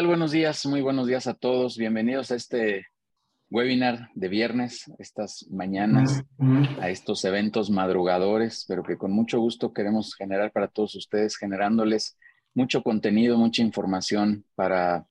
tal? Buenos días, muy buenos días a todos. Bienvenidos a este webinar de viernes, estas mañanas, a estos eventos madrugadores, pero que con mucho gusto queremos generar para todos ustedes, generándoles mucho contenido, mucha información para,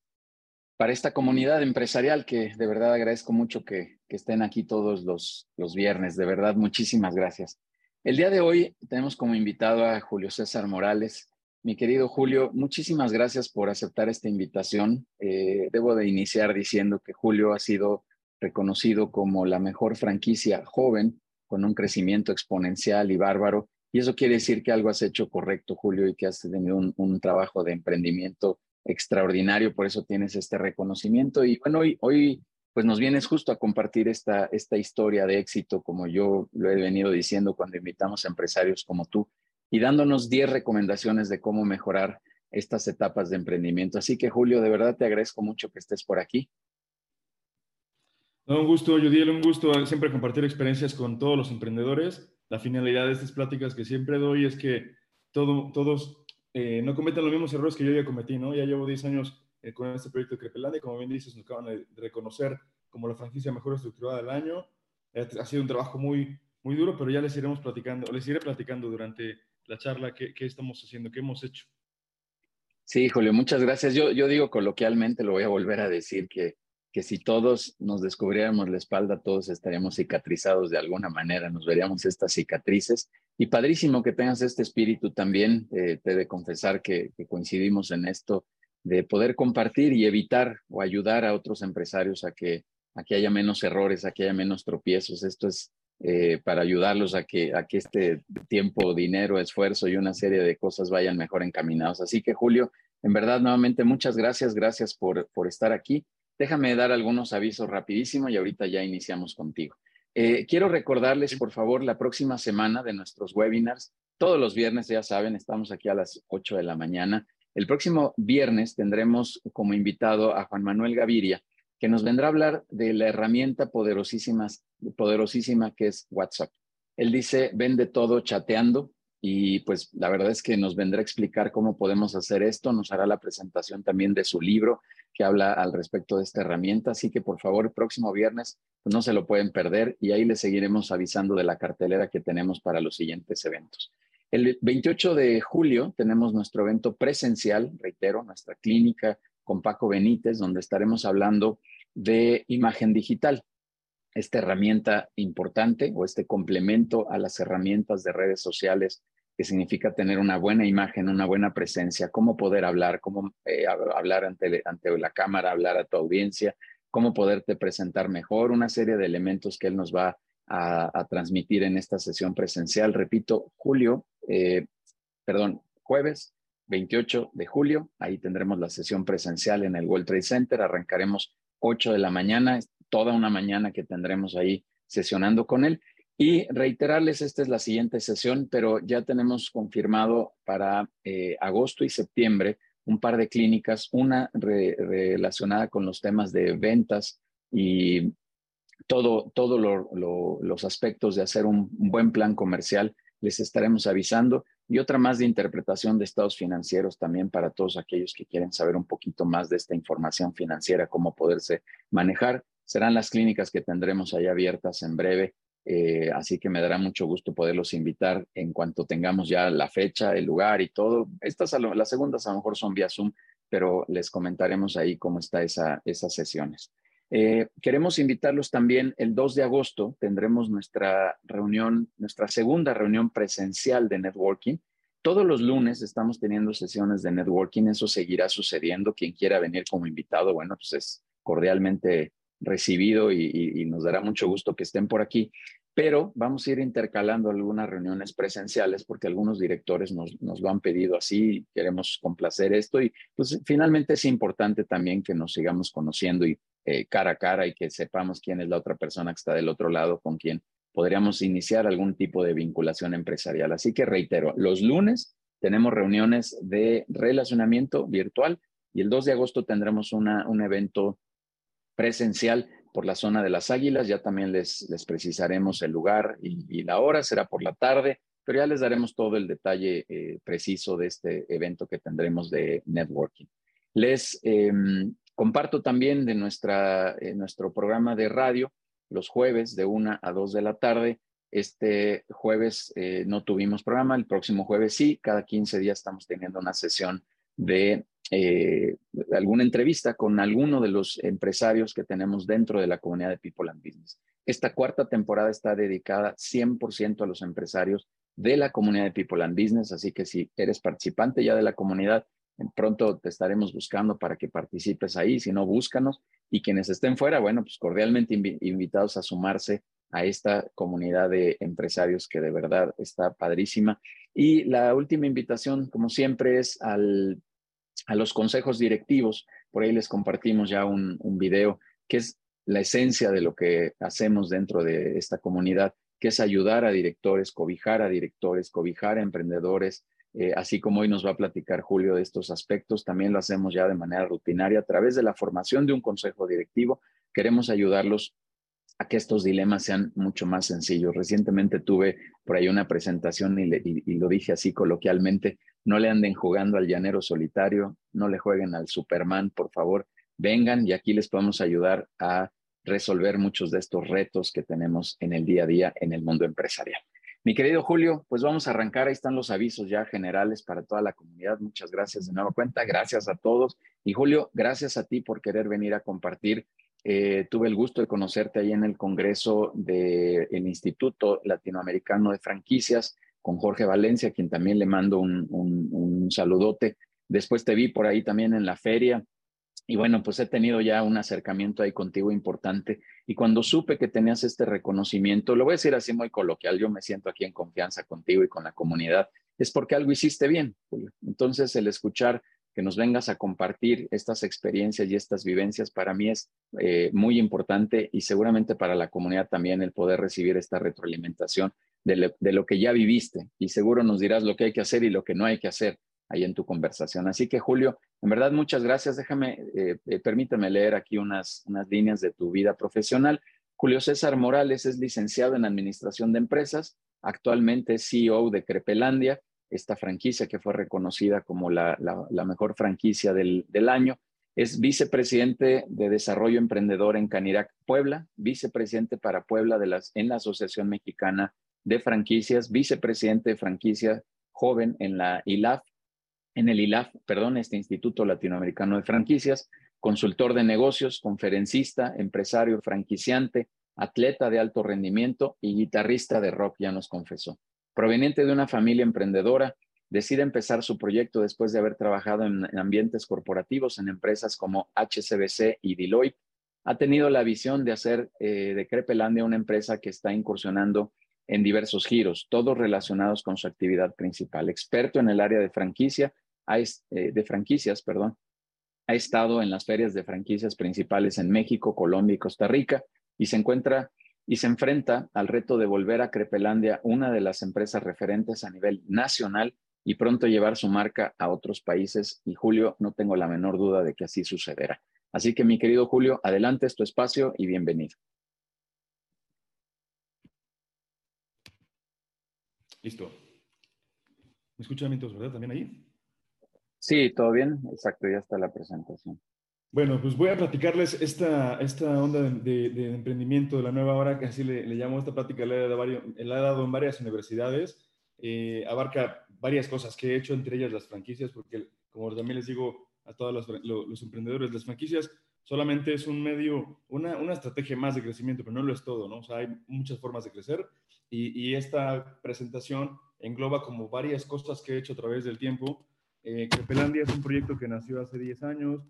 para esta comunidad empresarial que de verdad agradezco mucho que, que estén aquí todos los, los viernes. De verdad, muchísimas gracias. El día de hoy tenemos como invitado a Julio César Morales. Mi querido Julio, muchísimas gracias por aceptar esta invitación. Eh, debo de iniciar diciendo que Julio ha sido reconocido como la mejor franquicia joven con un crecimiento exponencial y bárbaro. Y eso quiere decir que algo has hecho correcto, Julio, y que has tenido un, trabajo de emprendimiento extraordinario. Por eso tienes este reconocimiento. Y bueno, hoy, hoy pues nos vienes justo a compartir esta, esta historia de éxito, como yo lo he venido diciendo cuando invitamos a empresarios como tú y dándonos 10 recomendaciones de cómo mejorar estas etapas de emprendimiento. Así que Julio, de verdad te agradezco mucho que estés por aquí. un gusto, Yudiel, un gusto siempre compartir experiencias con todos los emprendedores. La finalidad de estas pláticas que siempre doy es que todo, todos eh, no cometan los mismos errores que yo ya cometí, ¿no? Ya llevo 10 años eh, con este proyecto de Crepelandia, como bien dices, nos acaban de reconocer como la franquicia mejor estructurada del año. Ha sido un trabajo muy, muy duro, pero ya les iremos platicando, les iré platicando durante la charla, qué, estamos haciendo, qué hemos hecho. Sí, Julio, muchas gracias. Yo, yo digo coloquialmente, lo voy a volver a decir, que, que si todos nos descubriéramos la espalda, todos estaríamos cicatrizados de alguna manera, nos veríamos estas cicatrices. Y padrísimo que tengas este espíritu también, eh, te he de confesar que, que coincidimos en esto, de poder compartir y evitar o ayudar a otros empresarios a que, a que haya menos errores, a que haya menos tropiezos. Esto es eh, para ayudarlos a que, a que este tiempo, dinero, esfuerzo y una serie de cosas vayan mejor encaminados. Así que Julio, en verdad, nuevamente muchas gracias, gracias por, por estar aquí. Déjame dar algunos avisos rapidísimo y ahorita ya iniciamos contigo. Eh, quiero recordarles, por favor, la próxima semana de nuestros webinars. Todos los viernes, ya saben, estamos aquí a las 8 de la mañana. El próximo viernes tendremos como invitado a Juan Manuel Gaviria, que nos vendrá a hablar de la herramienta poderosísima, que es WhatsApp. Él dice, vende todo chateando y pues la verdad es que nos vendrá a explicar cómo podemos hacer esto, nos hará la presentación también de su libro que habla al respecto de esta herramienta, así que por favor el próximo viernes pues, no se lo pueden perder y ahí les seguiremos avisando de la cartelera que tenemos para los siguientes eventos. El 28 de julio tenemos nuestro evento presencial, reitero, nuestra clínica con Paco Benítez, donde estaremos hablando de imagen digital, esta herramienta importante o este complemento a las herramientas de redes sociales que significa tener una buena imagen, una buena presencia, cómo poder hablar, cómo eh, hablar ante, la cámara, hablar a tu audiencia, cómo poderte presentar mejor, una serie de elementos que él nos va a, transmitir en esta sesión presencial. Repito, julio, eh, perdón, jueves 28 de julio. Ahí tendremos la sesión presencial en el World Trade Center. Arrancaremos 8 de la mañana, toda una mañana que tendremos ahí sesionando con él. Y reiterarles, esta es la siguiente sesión, pero ya tenemos confirmado para eh, agosto y septiembre un par de clínicas, una relacionada con los temas de ventas y todo, todos los aspectos de hacer un buen plan comercial, les estaremos avisando y otra más de interpretación de estados financieros también para todos aquellos que quieren saber un poquito más de esta información financiera, cómo poderse manejar. Serán las clínicas que tendremos ahí abiertas en breve, eh, así que me dará mucho gusto poderlos invitar en cuanto tengamos ya la fecha, el lugar y todo. Estas, las segundas a lo mejor son vía Zoom, pero les comentaremos ahí cómo está esa, esas sesiones. Eh, queremos invitarlos también el 2 de agosto, tendremos nuestra reunión, nuestra segunda reunión presencial de networking. Todos los lunes estamos teniendo sesiones de networking, eso seguirá sucediendo. Quien quiera venir como invitado, bueno, pues es cordialmente recibido y, nos dará mucho gusto que estén por aquí. Pero vamos a ir intercalando algunas reuniones presenciales porque algunos directores nos, lo han pedido así, queremos complacer esto y pues finalmente es importante también que nos sigamos conociendo y eh, cara a cara y que sepamos quién es la otra persona que está del otro lado con quien podríamos iniciar algún tipo de vinculación empresarial. Así que reitero, los lunes tenemos reuniones de relacionamiento virtual y el 2 de agosto tendremos una, un evento presencial por la zona de las Águilas. Ya también les, les precisaremos el lugar y, la hora, será por la tarde, pero ya les daremos todo el detalle eh, preciso de este evento que tendremos de networking. Les em, comparto también de nuestra, nuestro programa de radio los jueves de 1 a 2 de la tarde. Este jueves eh, no tuvimos programa, el próximo jueves sí, cada 15 días estamos teniendo una sesión de eh, alguna entrevista con alguno de los empresarios que tenemos dentro de la comunidad de People and Business. Esta cuarta temporada está dedicada 100% a los empresarios de la comunidad de People and Business, así que si eres participante ya de la comunidad, pronto te estaremos buscando para que participes ahí, si no, búscanos. Y quienes estén fuera, bueno, pues cordialmente invitados a sumarse a esta comunidad de empresarios que de verdad está padrísima. Y la última invitación, como siempre, es al, a los consejos directivos. Por ahí les compartimos ya un, un video que es la esencia de lo que hacemos dentro de esta comunidad, que es ayudar a directores, cobijar a directores, cobijar a emprendedores, eh, así como hoy nos va a platicar Julio de estos aspectos, también lo hacemos ya de manera rutinaria a través de la formación de un consejo directivo. Queremos ayudarlos a que estos dilemas sean mucho más sencillos. Recientemente tuve por ahí una presentación y, lo dije así coloquialmente, no le anden jugando al llanero solitario, no le jueguen al Superman, por favor, vengan y aquí les podemos ayudar a resolver muchos de estos retos que tenemos en el día a día en el mundo empresarial. Mi querido Julio, pues vamos a arrancar. Ahí están los avisos ya generales para toda la comunidad. Muchas gracias de nueva cuenta. Gracias a todos. Y Julio, gracias a ti por querer venir a compartir. Eh, tuve el gusto de conocerte ahí en el Congreso del Instituto Latinoamericano de Franquicias con Jorge Valencia, quien también le mando un, un saludote. Después te vi por ahí también en la feria y bueno, pues he tenido ya un acercamiento ahí contigo importante. Y cuando supe que tenías este reconocimiento, lo voy a decir así muy coloquial, yo me siento aquí en confianza contigo y con la comunidad, es porque algo hiciste bien. Entonces, el escuchar que nos vengas a compartir estas experiencias y estas vivencias para mí es eh, muy importante y seguramente para la comunidad también el poder recibir esta retroalimentación de lo que ya viviste. Y seguro nos dirás lo que hay que hacer y lo que no hay que hacer ahí en tu conversación. Así que Julio, en verdad muchas gracias. Déjame, eh, eh, permíteme leer aquí unas, unas líneas de tu vida profesional. Julio César Morales es licenciado en Administración de Empresas, actualmente es CEO de Crepelandia, esta franquicia que fue reconocida como la, la, mejor franquicia del, del año. Es vicepresidente de Desarrollo Emprendedor en Canirac, Puebla, vicepresidente para Puebla de las, en la Asociación Mexicana de Franquicias, vicepresidente de franquicia joven en la ILAF en el ILAF, perdón, este Instituto Latinoamericano de Franquicias, consultor de negocios, conferencista, empresario, franquiciante, atleta de alto rendimiento y guitarrista de rock, ya nos confesó. Proveniente de una familia emprendedora, decide empezar su proyecto después de haber trabajado en, ambientes corporativos en empresas como HCBC y Deloitte. Ha tenido la visión de hacer eh, de Crepelandia una empresa que está incursionando en diversos giros, todos relacionados con su actividad principal. Experto en el área de franquicia, eh, de franquicias, perdón, ha estado en las ferias de franquicias principales en México, Colombia y Costa Rica y se encuentra y se enfrenta al reto de volver a Crepelandia una de las empresas referentes a nivel nacional y pronto llevar su marca a otros países. Y Julio, no tengo la menor duda de que así sucederá. Así que mi querido Julio, adelante es tu espacio y bienvenido. Listo. ¿Me escuchan todos, verdad? ¿También ahí? Sí, todo bien. Exacto, ya está la presentación. Bueno, pues voy a platicarles esta, esta onda de, emprendimiento de la nueva hora, que así le, llamo esta plática, la he, dado en varias universidades. Eh, abarca varias cosas que he hecho, entre ellas las franquicias, porque como también les digo a todos los, los emprendedores, las franquicias solamente es un medio, una, una, estrategia más de crecimiento, pero no lo es todo, ¿no? O sea, hay muchas formas de crecer y, y, esta presentación engloba como varias cosas que he hecho a través del tiempo. Eh, Crepelandia es un proyecto que nació hace 10 años,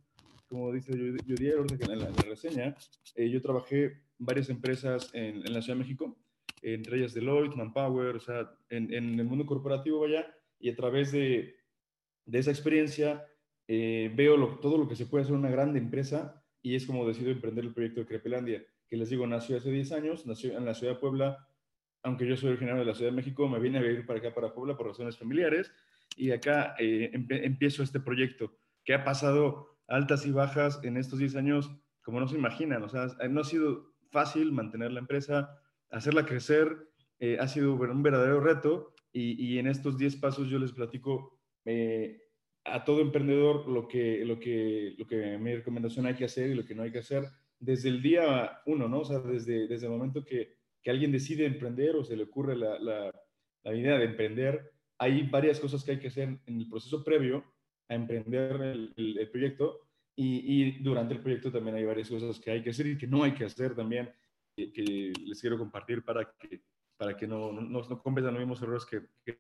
como dice Judy en la, reseña, eh, yo trabajé varias empresas en, en, la Ciudad de México, entre ellas Deloitte, Manpower, o sea, en, en el mundo corporativo, vaya, y a través de, de esa experiencia eh, veo todo lo que se puede hacer en una grande empresa y es como decido emprender el proyecto de Crepelandia, que les digo, nació hace 10 años, nació en la ciudad de Puebla, aunque yo soy originario de la Ciudad de México, me vine a vivir para acá, para Puebla, por razones familiares, y acá eh, empiezo este proyecto, que ha pasado altas y bajas en estos 10 años, como no se imaginan, o sea, no ha sido fácil mantener la empresa, hacerla crecer, eh, ha sido un verdadero reto, y, en estos 10 pasos yo les platico eh, a todo emprendedor lo que, lo, que, lo que mi recomendación hay que hacer y lo que no hay que hacer desde el día uno, ¿no? O sea, desde, desde el momento que, que alguien decide emprender o se le ocurre la, la, idea de emprender, hay varias cosas que hay que hacer en el proceso previo a emprender el, proyecto y, y, durante el proyecto también hay varias cosas que hay que hacer y que no hay que hacer también, que, les quiero compartir para que, para que no, no, no cometan los mismos errores que, que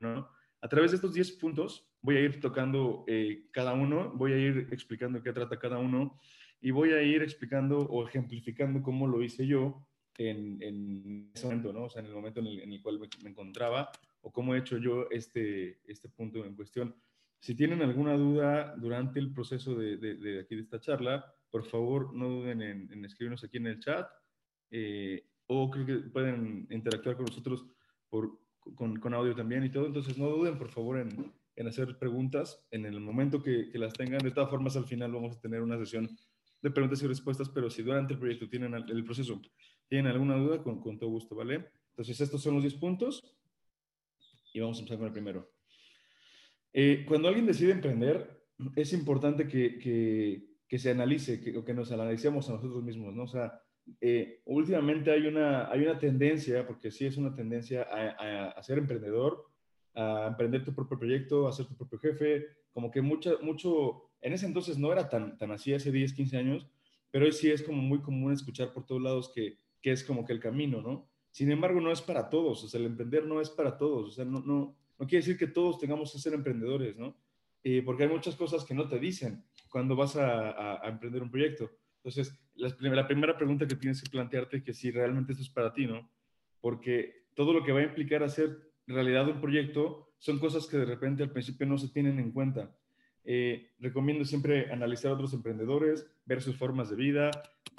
¿no? A través de estos 10 puntos voy a ir tocando eh, cada uno, voy a ir explicando qué trata cada uno y voy a ir explicando o ejemplificando cómo lo hice yo en, en ese momento, ¿no? O sea, en el momento en el, cual me, encontraba o cómo he hecho yo este, este punto en cuestión. Si tienen alguna duda durante el proceso de, de, aquí de esta charla, por favor no duden en, escribirnos aquí en el chat eh, o creo que pueden interactuar con nosotros por, con, con, audio también y todo. Entonces no duden por favor en, en hacer preguntas en el momento que, que, las tengan. De todas formas, al final vamos a tener una sesión de preguntas y respuestas, pero si durante el proyecto tienen el proceso, tienen alguna duda, con, con todo gusto, ¿vale? Entonces, estos son los 10 puntos y vamos a empezar con el primero. Eh, cuando alguien decide emprender, es importante que, que, que se analice, que, o que nos analicemos a nosotros mismos, ¿no? O sea, eh, últimamente hay una, hay una tendencia, porque sí es una tendencia a, ser emprendedor, a emprender tu propio proyecto, a ser tu propio jefe, como que mucha, mucho, en ese entonces no era tan, tan así, hace 10, 15 años, pero hoy sí es como muy común escuchar por todos lados que, que es como que el camino, ¿no? Sin embargo, no es para todos, o sea, el emprender no es para todos, o sea, no, no, no quiere decir que todos tengamos que ser emprendedores, ¿no? Eh, porque hay muchas cosas que no te dicen cuando vas a, a, emprender un proyecto. Entonces, la, la, primera pregunta que tienes que plantearte es que si realmente esto es para ti, ¿no? Porque todo lo que va a implicar hacer realidad un proyecto son cosas que de repente al principio no se tienen en cuenta. Eh, recomiendo siempre analizar a otros emprendedores, ver sus formas de vida.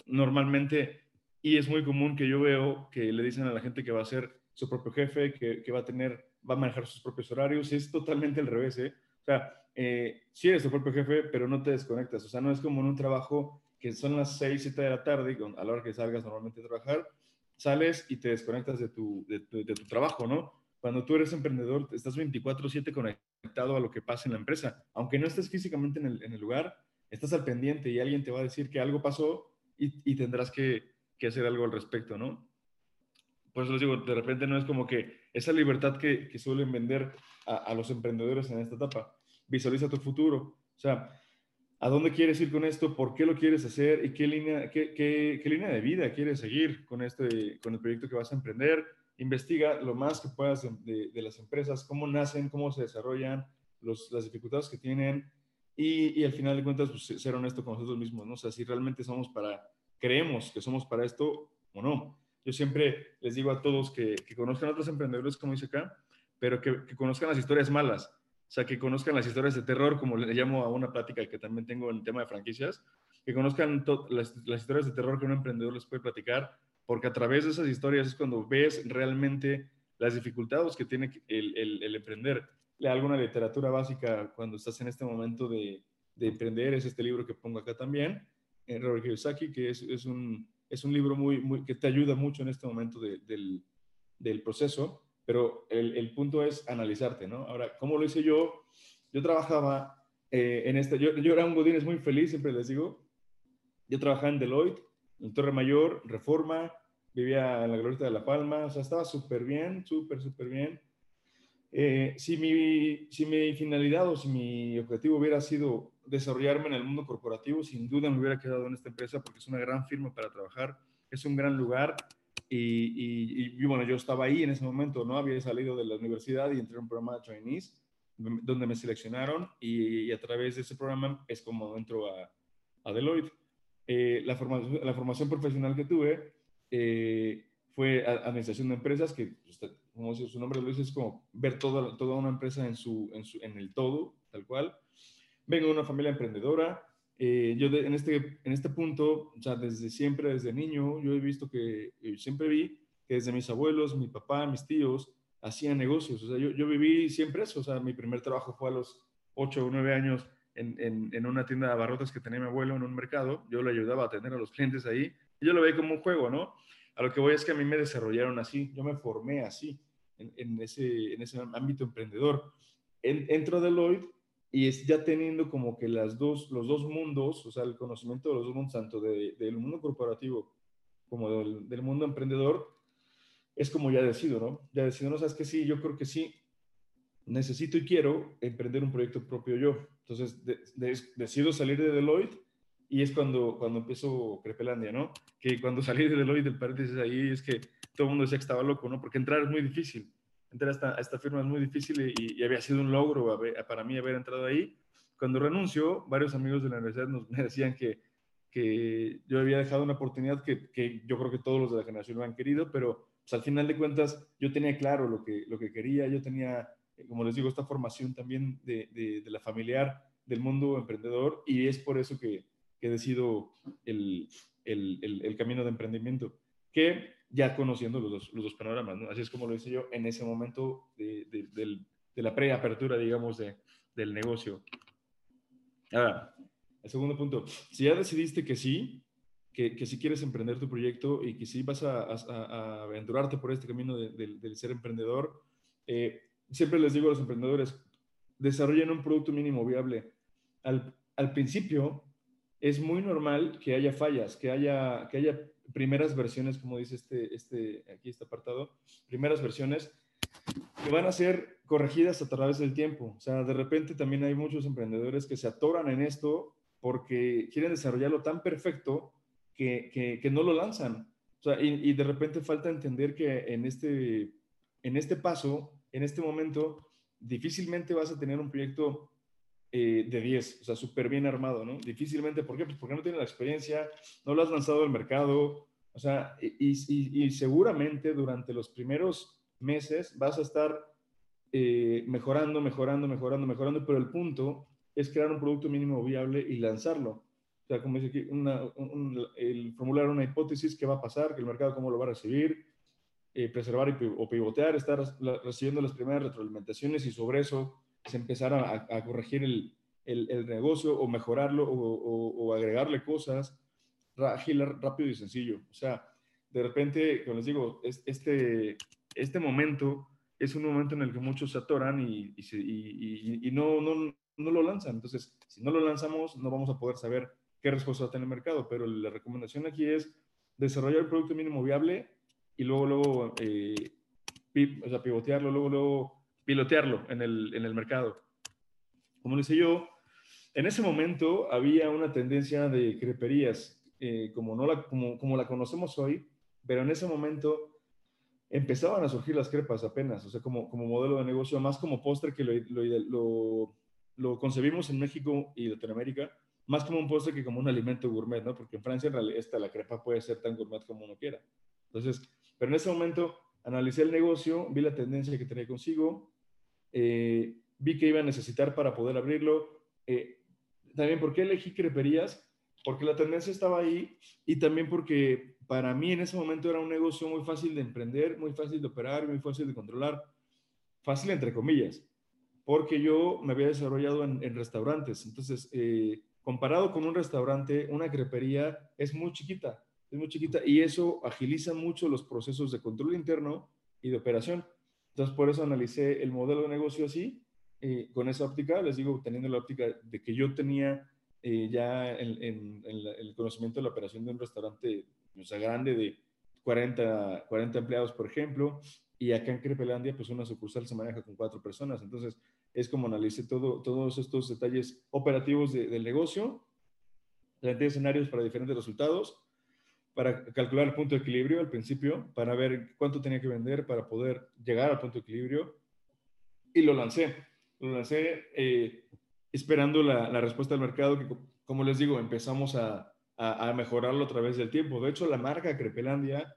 Normalmente, y es muy común que yo veo que le dicen a la gente que va a ser su propio jefe, que, que va a tener, va a manejar sus propios horarios. Es totalmente al revés, ¿eh? O sea, eh, sí eres tu propio jefe, pero no te desconectas. O sea, no es como en un trabajo que son las 6, 7 de la tarde, a la hora que salgas normalmente a trabajar, sales y te desconectas de tu, de, tu trabajo, ¿no? Cuando tú eres emprendedor, estás 24/7 conectado a lo que pasa en la empresa. Aunque no estés físicamente en el, en el lugar, estás al pendiente y alguien te va a decir que algo pasó y, y tendrás que, que, hacer algo al respecto, ¿no? Por eso les digo, de repente no es como que esa libertad que, que suelen vender a, a, los emprendedores en esta etapa. Visualiza tu futuro. O sea, ¿a dónde quieres ir con esto? ¿Por qué lo quieres hacer? ¿Y qué línea, qué, qué, línea de vida quieres seguir con, este, con el proyecto que vas a emprender? investiga lo más que puedas de, las empresas, cómo nacen, cómo se desarrollan, las dificultades que tienen y, al final de cuentas pues, ser honesto con nosotros mismos, ¿no? O si realmente somos para, creemos que somos para esto o no. Yo siempre les digo a todos que, conozcan a otros emprendedores, como dice acá, pero que, conozcan las historias malas, o sea, que conozcan las historias de terror, como le llamo a una plática que también tengo en el tema de franquicias, que conozcan las, historias de terror que un emprendedor les puede platicar, porque a través de esas historias es cuando ves realmente las dificultades que tiene el, el, el emprender. Alguna literatura básica cuando estás en este momento de, de emprender es este libro que pongo acá también, eh, Robert Kiyosaki, que es, es, un, es un libro muy, muy, que te ayuda mucho en este momento de, del, del, proceso, pero el, punto es analizarte, ¿no? Ahora, ¿cómo lo hice yo? Yo trabajaba eh, en este, yo, yo era un godines muy feliz, siempre les digo, yo trabajaba en Deloitte, en Torre Mayor, Reforma, vivía en la Glorieta de La Palma, o sea, estaba súper bien, súper, súper bien. Eh, si, mi, si mi finalidad o si mi objetivo hubiera sido desarrollarme en el mundo corporativo, sin duda me hubiera quedado en esta empresa porque es una gran firma para trabajar, es un gran lugar y, y, y bueno, yo estaba ahí en ese momento, ¿no? Había salido de la universidad y entré en un programa de trainees donde me seleccionaron y, y a través de ese programa es como entro a, a Deloitte. Eh, la, formación, la formación profesional que tuve eh, fue administración de empresas, que pues, como su nombre lo dice, es como ver toda, toda una empresa en, su, en, su, en el todo, tal cual. Vengo de una familia emprendedora. Eh, yo en, este, en este punto, o desde siempre, desde niño, yo he visto que, siempre vi que desde mis abuelos, mi papá, mis tíos, hacían negocios. O sea, yo, yo viví siempre eso. O sea, mi primer trabajo fue a los 8 o 9 años en, en, una tienda de abarrotes que tenía mi abuelo en un mercado. Yo le ayudaba a atender a los clientes ahí. Yo lo veía como un juego, ¿no? A lo que voy es que a mí me desarrollaron así, yo me formé así, en, en ese, ese ámbito emprendedor. En, entro a Deloitte y es ya teniendo como que las dos, los dos mundos, o sea, el conocimiento de los dos mundos, tanto del mundo corporativo como del, mundo emprendedor, es como ya decido, ¿no? Ya decido, ¿no? Sabes que sí, yo creo que sí, necesito y quiero emprender un proyecto propio yo. Entonces, decido salir de Deloitte y es cuando, cuando empezó Crepelandia, ¿no? Que cuando salí de Deloitte, del paréntesis ahí, es que todo el mundo decía que estaba loco, ¿no? Porque entrar es muy difícil entrar a esta, esta firma es muy difícil y, había sido un logro para mí haber entrado ahí. Cuando renuncio, varios amigos de la universidad nos, me decían que, que yo había dejado una oportunidad que, que, yo creo que todos los de la generación lo han querido, pero pues, al final de cuentas yo tenía claro lo que, lo que quería, yo tenía, como les digo, esta formación también de, de, de la familiar del mundo emprendedor y es por eso que, que decido el, el, el, el camino de emprendimiento, que ya conociendo los dos, los dos panoramas, ¿no? Así es como lo hice yo en ese momento de, de, de la preapertura, digamos, de, del negocio. Ahora, el segundo punto, si ya decidiste que sí, que, que si quieres emprender tu proyecto y que si vas a, a, aventurarte por este camino del ser emprendedor, eh, siempre les digo a los emprendedores, desarrollen un producto mínimo viable. Al, al principio es muy normal que haya fallas, que haya, que haya primeras versiones, como dice este, este, aquí este apartado, primeras versiones que van a ser corregidas a través del tiempo. O sea, de repente también hay muchos emprendedores que se atoran en esto porque quieren desarrollarlo tan perfecto que, que, no lo lanzan. O sea, y, de repente falta entender que en este, en este paso, en este momento, difícilmente vas a tener un proyecto eh, de 10, o sea, súper bien armado, ¿no? Difícilmente, ¿por qué? Pues porque no tienes la experiencia, no lo has lanzado al mercado, o sea, y, y, seguramente durante los primeros meses vas a estar eh, mejorando, mejorando, mejorando, mejorando, pero el punto es crear un producto mínimo viable y lanzarlo. O sea, como dice aquí, el formular una hipótesis, qué va a pasar, que el mercado cómo lo va a recibir, eh, preservar y, o pivotear, estar recibiendo las primeras retroalimentaciones y sobre eso se empezara a, corregir el, negocio o mejorarlo o, agregarle cosas rápido y sencillo. O sea, de repente, como les digo, es, este, este momento es un momento en el que muchos se atoran y, no, no, no, lo lanzan. Entonces, si no lo lanzamos, no vamos a poder saber qué respuesta tener el mercado. Pero la recomendación aquí es desarrollar el producto mínimo viable y luego, luego, eh, pivotearlo, luego, luego pilotearlo en el, en el mercado. Como les decía yo, en ese momento había una tendencia de creperías, eh, como, no la, como, como la conocemos hoy, pero en ese momento empezaban a surgir las crepas apenas, o sea, como, como modelo de negocio, más como postre que lo, lo, lo, concebimos en México y Latinoamérica, más como un postre que como un alimento gourmet, ¿no? Porque en Francia en realidad esta, la crepa puede ser tan gourmet como uno quiera. Entonces, pero en ese momento analicé el negocio, vi la tendencia que tenía consigo, eh, vi que iba a necesitar para poder abrirlo. Eh, también, ¿por qué elegí creperías? Porque la tendencia estaba ahí y también porque para mí en ese momento era un negocio muy fácil de emprender, muy fácil de operar, muy fácil de controlar. Fácil entre comillas, porque yo me había desarrollado en, restaurantes. Entonces, eh, comparado con un restaurante, una crepería es muy chiquita, es muy chiquita y eso agiliza mucho los procesos de control interno y de operación. Entonces, por eso analicé el modelo de negocio así, eh, con esa óptica, les digo, teniendo la óptica de que yo tenía eh, ya en, el conocimiento de la operación de un restaurante, o sea, grande de 40, 40 empleados, por ejemplo, y acá en Crepelandia, pues una sucursal se maneja con cuatro personas. Entonces, es como analicé todo, todos estos detalles operativos del negocio, planteé escenarios para diferentes resultados para calcular el punto de equilibrio al principio, para ver cuánto tenía que vender para poder llegar al punto de equilibrio. Y lo lancé. Lo lancé eh, esperando la, la, respuesta del mercado, que como les digo, empezamos a, a, mejorarlo a través del tiempo. De hecho, la marca Crepelandia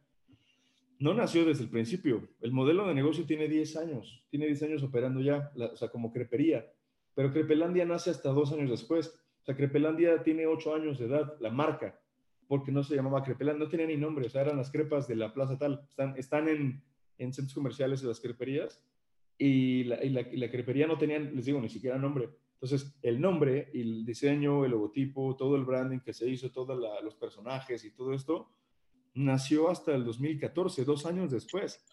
no nació desde el principio. El modelo de negocio tiene 10 años. Tiene 10 años operando ya, o sea, como crepería. Pero Crepelandia nace hasta dos años después. O sea, Crepelandia tiene 8 años de edad, la marca porque no se llamaba Crepelandia, no tenía ni nombre, o sea, eran las crepas de la plaza tal, están, están en, en centros comerciales de las creperías y la, y, la, crepería no tenía, les digo, ni siquiera nombre. Entonces, el nombre, el diseño, el logotipo, todo el branding que se hizo, todos los personajes y todo esto, nació hasta el 2014, dos años después.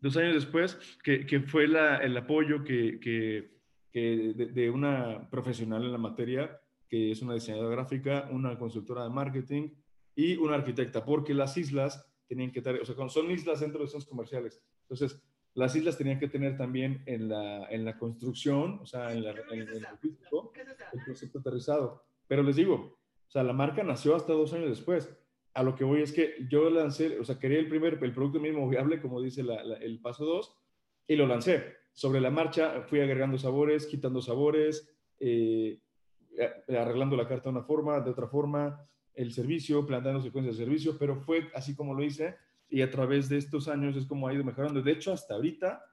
dos años después, que, que fue la, el apoyo que, que, que de, de, una profesional en la materia, que es una diseñadora gráfica, una consultora de marketing y una arquitecta, porque las islas tenían que estar, o sea, son islas dentro de zonas comerciales. Entonces, las islas tenían que tener también en la, en la construcción, o sea, en, la, en, el físico, el concepto aterrizado. Pero les digo, o sea, la marca nació hasta dos años después. A lo que voy es que yo lancé, o sea, quería el primer, el producto mínimo viable, como dice la, la, el paso 2, y lo lancé. Sobre la marcha fui agregando sabores, quitando sabores, eh, arreglando la carta de una forma, de otra forma, el servicio, planteando secuencias de servicio, pero fue así como lo hice y a través de estos años es como ha ido mejorando. De hecho, hasta ahorita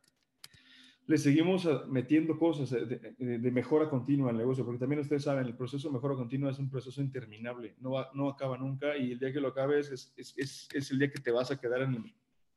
le seguimos metiendo cosas de, mejora continua al negocio, porque también ustedes saben, el proceso de mejora continua es un proceso interminable, no, no acaba nunca y el día que lo acabes es, es, es, el día que te vas a quedar en,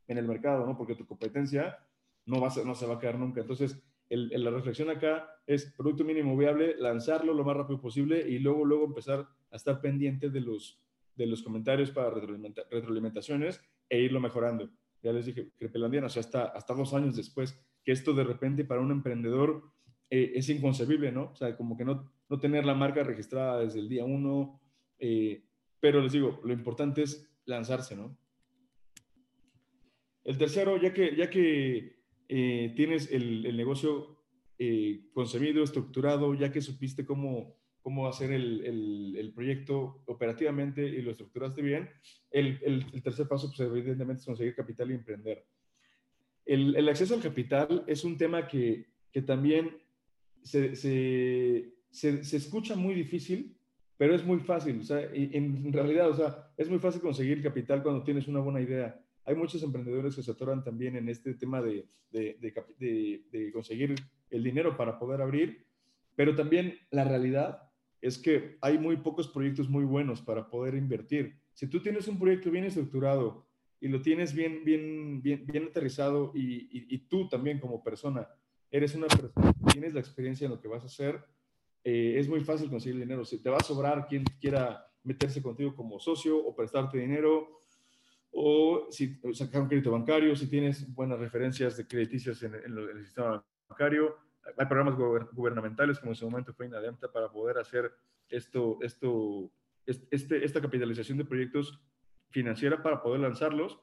en el mercado, ¿no? Porque tu competencia no, va a, no se va a quedar nunca. Entonces, el, la reflexión acá es producto mínimo viable, lanzarlo lo más rápido posible y luego, luego empezar a estar pendiente de los, de los comentarios para retroalimentaciones e irlo mejorando. Ya les dije, Crepelandia nació hasta, hasta dos años después, que esto de repente para un emprendedor eh, es inconcebible, ¿no? O sea, como que no, no tener la marca registrada desde el día uno, eh, pero les digo, lo importante es lanzarse, ¿no? El tercero, ya que, ya que eh, tienes el, negocio eh, concebido, estructurado, ya que supiste cómo, cómo hacer el, el, proyecto operativamente y lo estructuraste bien. El, el tercer paso, pues, evidentemente, es conseguir capital y emprender. El, acceso al capital es un tema que, que también se, se, se, se, escucha muy difícil, pero es muy fácil. O sea, en realidad, o sea, es muy fácil conseguir capital cuando tienes una buena idea. Hay muchos emprendedores que se atoran también en este tema de, de, de, de conseguir el dinero para poder abrir, pero también la realidad es que hay muy pocos proyectos muy buenos para poder invertir. Si tú tienes un proyecto bien estructurado y lo tienes bien, bien, bien, bien aterrizado y, y, y tú también como persona eres una persona que tienes la experiencia en lo que vas a hacer, eh, es muy fácil conseguir dinero. Si te va a sobrar quien quiera meterse contigo como socio o prestarte dinero, o si sacar un crédito bancario, si tienes buenas referencias de crediticias en, el sistema bancario, hay programas gubernamentales, como en su momento fue Inademta, para poder hacer esto, esto, este, esta capitalización de proyectos financiera para poder lanzarlos.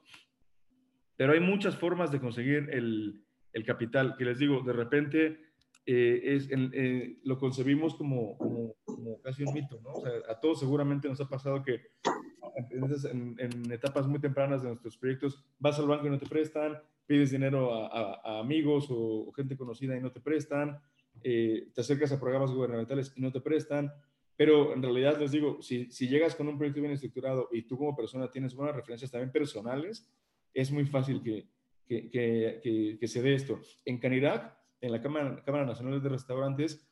Pero hay muchas formas de conseguir el, el capital, que les digo, de repente eh, es, eh, lo concebimos como, como, casi un mito, ¿no? O a todos seguramente nos ha pasado que en, en, etapas muy tempranas de nuestros proyectos vas al banco y no te prestan, pides dinero a, a, a amigos o, o, gente conocida y no te prestan, eh, te acercas a programas gubernamentales y no te prestan, pero en realidad les digo, si, si, llegas con un proyecto bien estructurado y tú como persona tienes buenas referencias también personales, es muy fácil que, que, que, que se dé esto. En Canirac, en la Cámara, Cámara Nacional de Restaurantes,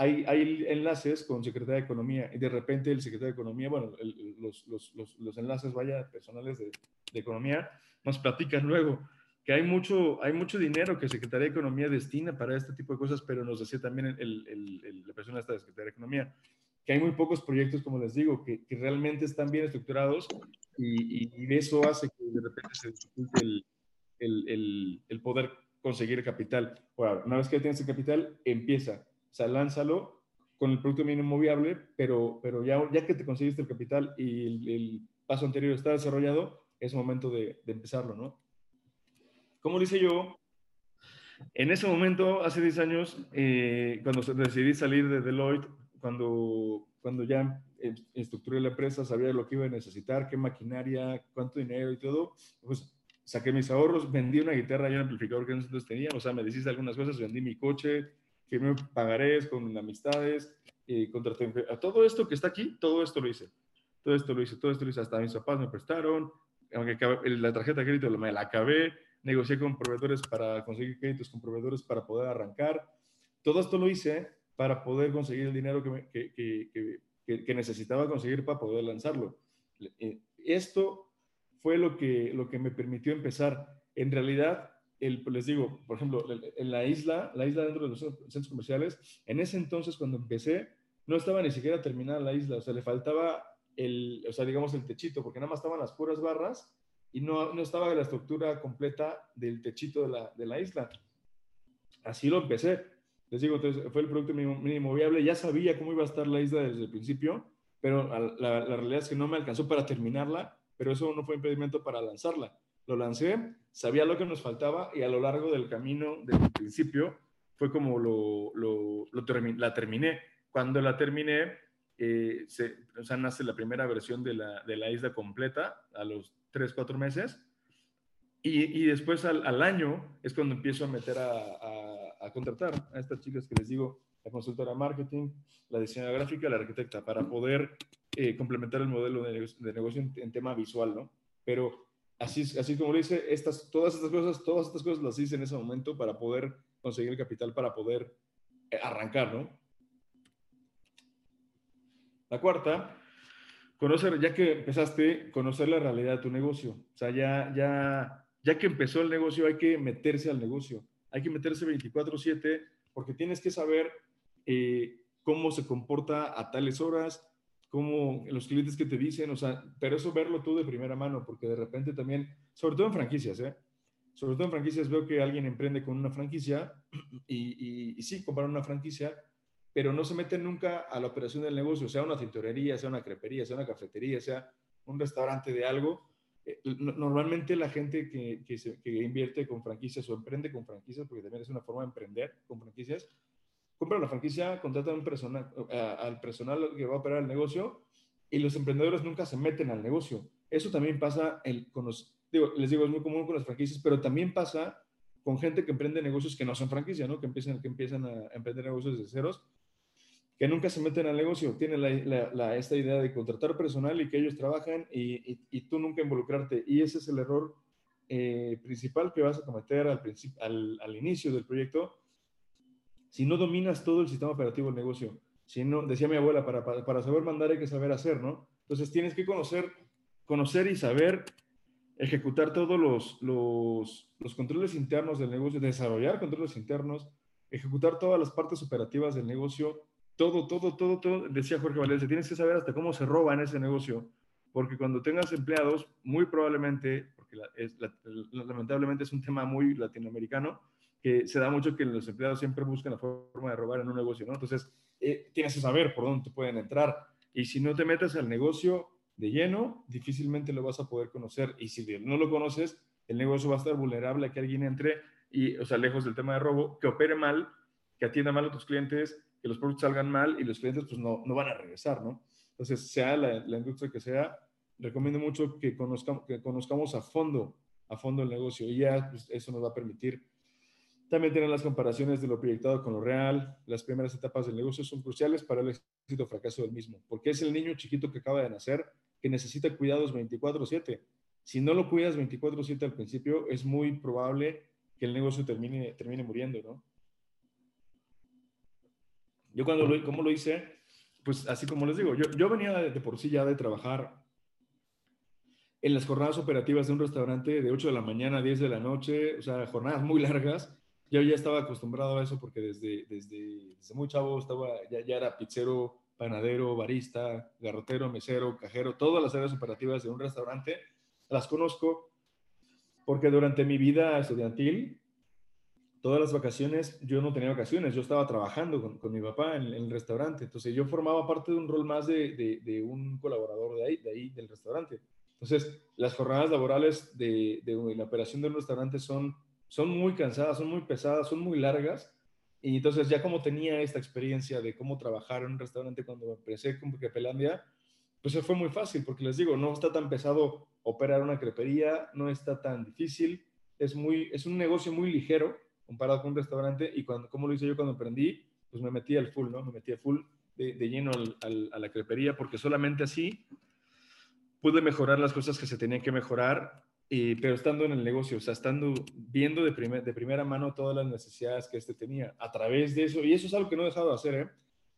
hay, hay, enlaces con Secretaría de Economía y de repente el Secretario de Economía, bueno, el, los, los, los, los, enlaces, vaya, personales de, de, Economía, nos platican luego que hay mucho, hay mucho dinero que Secretaría de Economía destina para este tipo de cosas, pero nos decía también el, el, el, la persona esta de Secretaría de Economía, que hay muy pocos proyectos, como les digo, que, que realmente están bien estructurados y, y, eso hace que de repente se dificulte el, el, poder conseguir capital. Bueno, una vez que tienes el capital, empieza, o sea, lánzalo con el producto mínimo viable, pero, pero ya, ya que te conseguiste el capital y el, paso anterior está desarrollado, es momento de, empezarlo, ¿no? Como dice yo, en ese momento, hace 10 años, eh, cuando decidí salir de Deloitte, cuando, cuando ya estructuré la empresa, sabía lo que iba a necesitar, qué maquinaria, cuánto dinero y todo, pues saqué mis ahorros, vendí una guitarra y un amplificador que nosotros teníamos, o sea, me deshice algunas cosas, vendí mi coche, firmé pagarés con amistades, eh, contraté a todo esto que está aquí, todo esto lo hice. Todo esto lo hice, todo esto lo hice, hasta mis papás me prestaron, aunque la tarjeta de crédito me la acabé, negocié con proveedores para conseguir créditos con proveedores para poder arrancar. Todo esto lo hice para poder conseguir el dinero que, me, que, que, que, necesitaba conseguir para poder lanzarlo. Eh, esto fue lo que, lo que me permitió empezar. En realidad, les digo, por ejemplo, en la isla, la isla dentro de los centros comerciales, en ese entonces cuando empecé, no estaba ni siquiera terminada la isla, o sea, le faltaba el, o sea, digamos el techito, porque nada más estaban las puras barras y no, no estaba la estructura completa del techito de la, de la isla. Así lo empecé. Les digo, entonces fue el producto mínimo, viable. Ya sabía cómo iba a estar la isla desde el principio, pero la, la, realidad es que no me alcanzó para terminarla, pero eso no fue impedimento para lanzarla. Lo lancé, sabía lo que nos faltaba y a lo largo del camino, del principio, fue como lo, lo, la terminé. Cuando la terminé, eh, se, o sea, nace la primera versión de la, de la isla completa a los 3, 4 meses. Y, y después al, al, año es cuando empiezo a meter a, a, a, contratar a estas chicas que les digo, la consultora marketing, la diseñadora gráfica, la arquitecta, para poder eh, complementar el modelo de, negocio, de negocio en, en, tema visual, ¿no? Pero así, así como lo dice, estas, todas estas cosas, todas estas cosas las hice en ese momento para poder conseguir el capital, para poder eh, arrancar, ¿no? La cuarta, conocer, ya que empezaste, conocer la realidad de tu negocio. O sea, ya, ya, ya que empezó el negocio, hay que meterse al negocio. Hay que meterse 24/7 porque tienes que saber eh, cómo se comporta a tales horas, cómo los clientes que te dicen, o sea, pero eso verlo tú de primera mano, porque de repente también, sobre todo en franquicias, ¿eh? Sobre todo en franquicias veo que alguien emprende con una franquicia y, y, sí, comprar una franquicia, pero no se meten nunca a la operación del negocio, sea una tintorería, sea una crepería, sea una cafetería, sea un restaurante de algo. Eh, normalmente la gente que, que, invierte con franquicias o emprende con franquicias, porque también es una forma de emprender con franquicias, compra la franquicia, contrata un personal, al personal que va a operar el negocio y los emprendedores nunca se meten al negocio. Eso también pasa con los, les digo, es muy común con las franquicias, pero también pasa con gente que emprende negocios que no son franquicia, ¿no? Que empiezan, que empiezan a emprender negocios desde ceros que nunca se meten al negocio, tienen la, esta idea de contratar personal y que ellos trabajan y, y, tú nunca involucrarte. Y ese es el error eh, principal que vas a cometer al, al, al, inicio del proyecto. Si no dominas todo el sistema operativo del negocio, si no, decía mi abuela, para, para, saber mandar hay que saber hacer, ¿no? Entonces tienes que conocer, conocer y saber ejecutar todos los, los, los controles internos del negocio, desarrollar controles internos, ejecutar todas las partes operativas del negocio, todo, todo, todo, todo, decía Jorge Valencia, tienes que saber hasta cómo se roba en ese negocio, porque cuando tengas empleados, muy probablemente, porque es, lamentablemente es un tema muy latinoamericano, que se da mucho que los empleados siempre buscan la forma de robar en un negocio, ¿no? Entonces, eh, tienes que saber por dónde te pueden entrar. Y si no te metes al negocio de lleno, difícilmente lo vas a poder conocer. Y si no lo conoces, el negocio va a estar vulnerable a que alguien entre y, o sea, lejos del tema de robo, que opere mal, que atienda mal a tus clientes, que los productos salgan mal y los clientes pues no, no van a regresar, ¿no? Entonces, sea la, la, industria que sea, recomiendo mucho que conozcamos, que conozcamos a fondo, a fondo el negocio y ya pues, eso nos va a permitir también tener las comparaciones de lo proyectado con lo real. Las primeras etapas del negocio son cruciales para el éxito o fracaso del mismo, porque es el niño chiquito que acaba de nacer que necesita cuidados 24/7. Si no lo cuidas 24/7 al principio, es muy probable que el negocio termine, termine muriendo, ¿no? Yo cuando lo, ¿cómo lo hice? Pues así como les digo, yo, yo venía de, por sí ya de trabajar en las jornadas operativas de un restaurante de 8 de la mañana a 10 de la noche, o sea, jornadas muy largas. Yo ya estaba acostumbrado a eso porque desde, desde, desde muy chavo estaba, ya, ya era pizzero, panadero, barista, garrotero, mesero, cajero, todas las áreas operativas de un restaurante las conozco porque durante mi vida estudiantil todas las vacaciones, yo no tenía vacaciones, yo estaba trabajando con, con mi papá en, el restaurante, entonces yo formaba parte de un rol más de, de, de, un colaborador de ahí, de ahí, del restaurante. Entonces, las jornadas laborales de, de la operación de un restaurante son, son muy cansadas, son muy pesadas, son muy largas, y entonces ya como tenía esta experiencia de cómo trabajar en un restaurante cuando empecé con Crepelandia, pues fue muy fácil, porque les digo, no está tan pesado operar una crepería, no está tan difícil, es, muy, es un negocio muy ligero, comparado con un restaurante. Y cuando, como lo hice yo cuando aprendí, pues me metí al full, ¿no? Me metí full de, lleno al, a la crepería porque solamente así pude mejorar las cosas que se tenían que mejorar, y, pero estando en el negocio, o sea, estando viendo de, primer, de primera mano todas las necesidades que este tenía a través de eso, y eso es algo que no he dejado de hacer, ¿eh?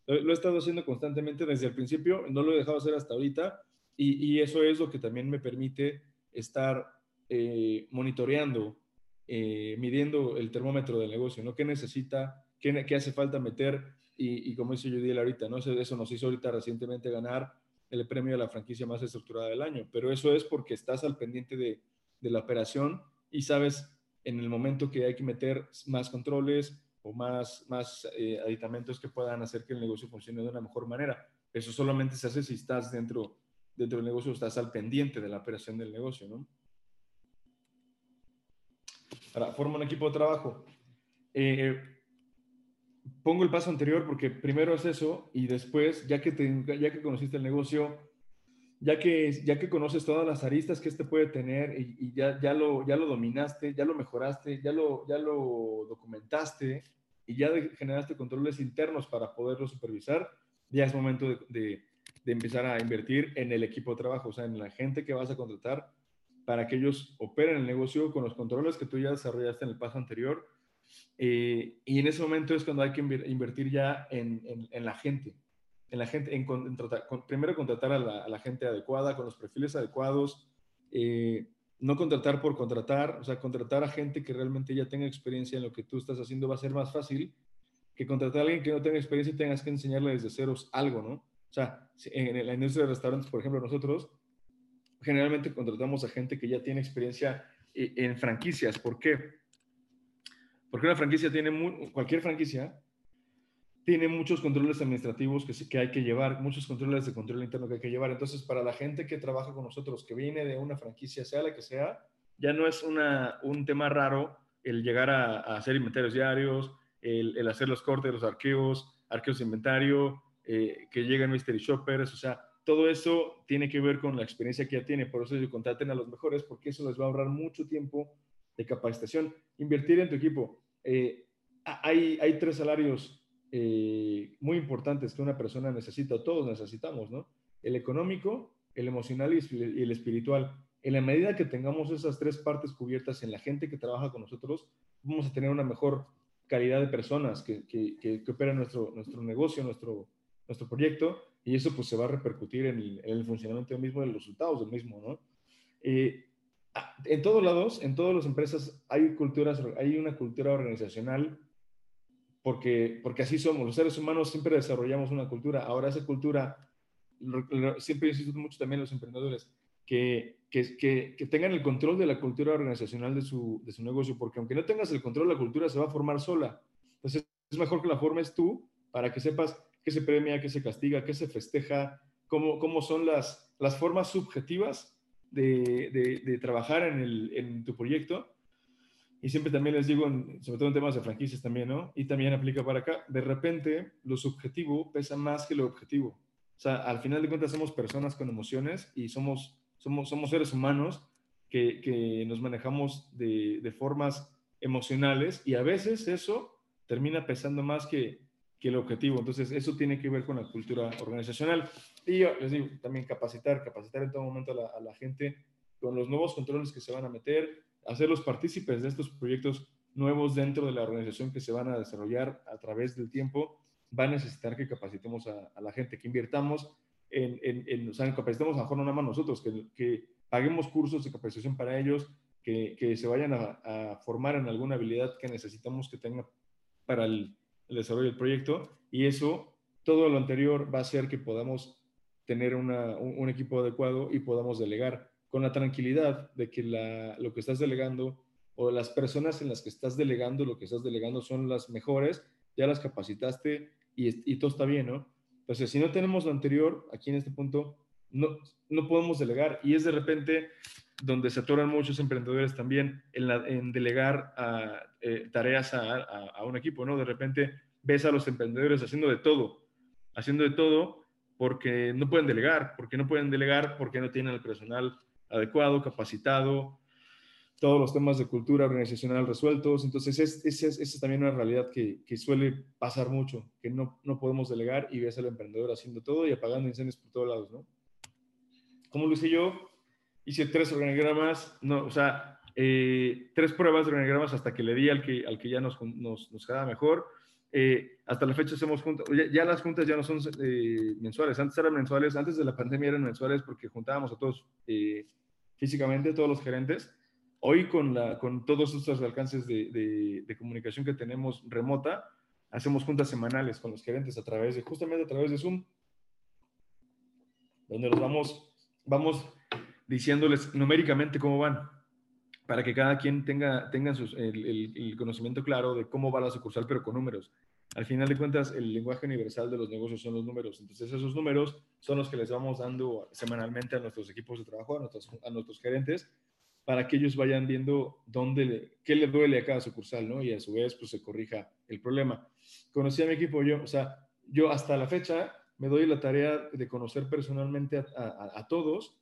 Lo, lo he estado haciendo constantemente desde el principio, no lo he dejado de hacer hasta ahorita, y, y eso es lo que también me permite estar eh, monitoreando eh, midiendo el termómetro del negocio, ¿no? ¿Qué necesita? ¿Qué, qué hace falta meter? Y, y como dice Judiel ahorita, ¿no? Eso, eso, nos hizo ahorita recientemente ganar el premio a la franquicia más estructurada del año, pero eso es porque estás al pendiente de, de la operación y sabes en el momento que hay que meter más controles o más, más eh, aditamentos que puedan hacer que el negocio funcione de una mejor manera. Eso solamente se hace si estás dentro, dentro del negocio, estás al pendiente de la operación del negocio, ¿no? Ahora, forma un equipo de trabajo. Eh, pongo el paso anterior porque primero es eso y después, ya que, ya que conociste el negocio, ya que, ya que conoces todas las aristas que este puede tener y, ya, ya, lo, ya lo dominaste, ya lo mejoraste, ya lo, ya lo documentaste y ya generaste controles internos para poderlo supervisar, ya es momento de, de, empezar a invertir en el equipo de trabajo, o sea, en la gente que vas a contratar para que ellos operen el negocio con los controles que tú ya desarrollaste en el paso anterior. Eh, y en ese momento es cuando hay que invertir ya en, en la gente, en la gente, en, primero contratar a la, gente adecuada, con los perfiles adecuados, eh, no contratar por contratar, o sea, contratar a gente que realmente ya tenga experiencia en lo que tú estás haciendo va a ser más fácil que contratar a alguien que no tenga experiencia y tengas que enseñarle desde ceros algo, ¿no? O sea, en la industria de restaurantes, por ejemplo, nosotros generalmente contratamos a gente que ya tiene experiencia eh, en franquicias. ¿Por qué? Porque una franquicia tiene, cualquier franquicia tiene muchos controles administrativos que, que hay que llevar, muchos controles de control interno que hay que llevar. Entonces, para la gente que trabaja con nosotros, que viene de una franquicia, sea la que sea, ya no es una, un tema raro el llegar a, hacer inventarios diarios, el, el, hacer los cortes, los arqueos, arqueos de inventario, eh, que lleguen mystery shoppers, o sea, todo eso tiene que ver con la experiencia que ya tiene. Por eso yo contraten a los mejores, porque eso les va a ahorrar mucho tiempo de capacitación. Invertir en tu equipo. Eh, hay, hay tres salarios eh, muy importantes que una persona necesita, todos necesitamos, ¿no? El económico, el emocional y el espiritual. En la medida que tengamos esas tres partes cubiertas en la gente que trabaja con nosotros, vamos a tener una mejor calidad de personas que, que, que, operan nuestro, nuestro negocio, nuestro, nuestro proyecto, y eso pues se va a repercutir en el, funcionamiento mismo, en los resultados del mismo, ¿no? Eh, en todos lados, en todas las empresas hay culturas, hay una cultura organizacional porque, porque así somos. Los seres humanos siempre desarrollamos una cultura. Ahora esa cultura, siempre insisto mucho también los emprendedores, que, que, tengan el control de la cultura organizacional de su, de su negocio, porque aunque no tengas el control, la cultura se va a formar sola. Entonces es mejor que la formes tú para que sepas qué se premia, qué se castiga, qué se festeja, cómo, cómo son las, las formas subjetivas de, de, de trabajar en, el, en tu proyecto y siempre también les digo, sobre todo en temas de franquicias también, ¿no? Y también aplica para acá, de repente lo subjetivo pesa más que lo objetivo. O sea, al final de cuentas somos personas con emociones y somos, somos, somos seres humanos que, que nos manejamos de, de, formas emocionales y a veces eso termina pesando más que, que el objetivo. Entonces, eso tiene que ver con la cultura organizacional. Y yo les digo, también capacitar, capacitar en todo momento a la, a la gente con los nuevos controles que se van a meter, hacerlos partícipes de estos proyectos nuevos dentro de la organización que se van a desarrollar a través del tiempo, va a necesitar que capacitemos a, la gente, que invirtamos en, en, o sea, capacitemos a lo mejor no nada más nosotros, que, paguemos cursos de capacitación para ellos, que, se vayan a, formar en alguna habilidad que necesitamos que tengan para el, el, desarrollo del proyecto. Y eso, todo lo anterior va a hacer que podamos tener un equipo adecuado y podamos delegar con la tranquilidad de que lo que estás delegando o las personas en las que estás delegando lo que estás delegando son las mejores, ya las capacitaste y, todo está bien, ¿no? Entonces, si no tenemos lo anterior, aquí en este punto, no, no podemos delegar y es de repente donde se atoran muchos emprendedores también en, delegar eh, tareas a, a, un equipo, ¿no? De repente ves a los emprendedores haciendo de todo, haciendo de todo porque no pueden delegar, porque no pueden delegar porque no tienen el personal adecuado, capacitado, todos los temas de cultura organizacional resueltos. Entonces, esa es, es, también una realidad que, que, suele pasar mucho, que no, no podemos delegar y ves al emprendedor haciendo todo y apagando incendios por todos lados, ¿no? Como lo hice yo, hice tres organigramas, no, o sea, eh, tres pruebas de organigramas hasta que le di al que, al que ya nos, nos, nos quedaba mejor. Eh, hasta la fecha hacemos juntas, ya, las juntas ya no son eh, mensuales, antes eran mensuales, antes de la pandemia eran mensuales porque juntábamos a todos eh, físicamente, todos los gerentes. Hoy con, con todos estos alcances de, de, comunicación que tenemos remota, hacemos juntas semanales con los gerentes a través de, justamente a través de Zoom, donde los vamos, vamos diciéndoles numéricamente cómo van. para que cada quien tenga, tenga el, conocimiento claro de cómo va la sucursal, pero con números. Al final de cuentas, el lenguaje universal de los negocios son los números. Entonces, esos números son los que les vamos dando semanalmente a nuestros equipos de trabajo, a nuestros, a gerentes, para que ellos vayan viendo dónde qué le duele a cada sucursal, ¿no? Y a su vez, pues se corrija el problema. Conocí a mi equipo yo, o sea, yo hasta la fecha me doy la tarea de conocer personalmente a, todos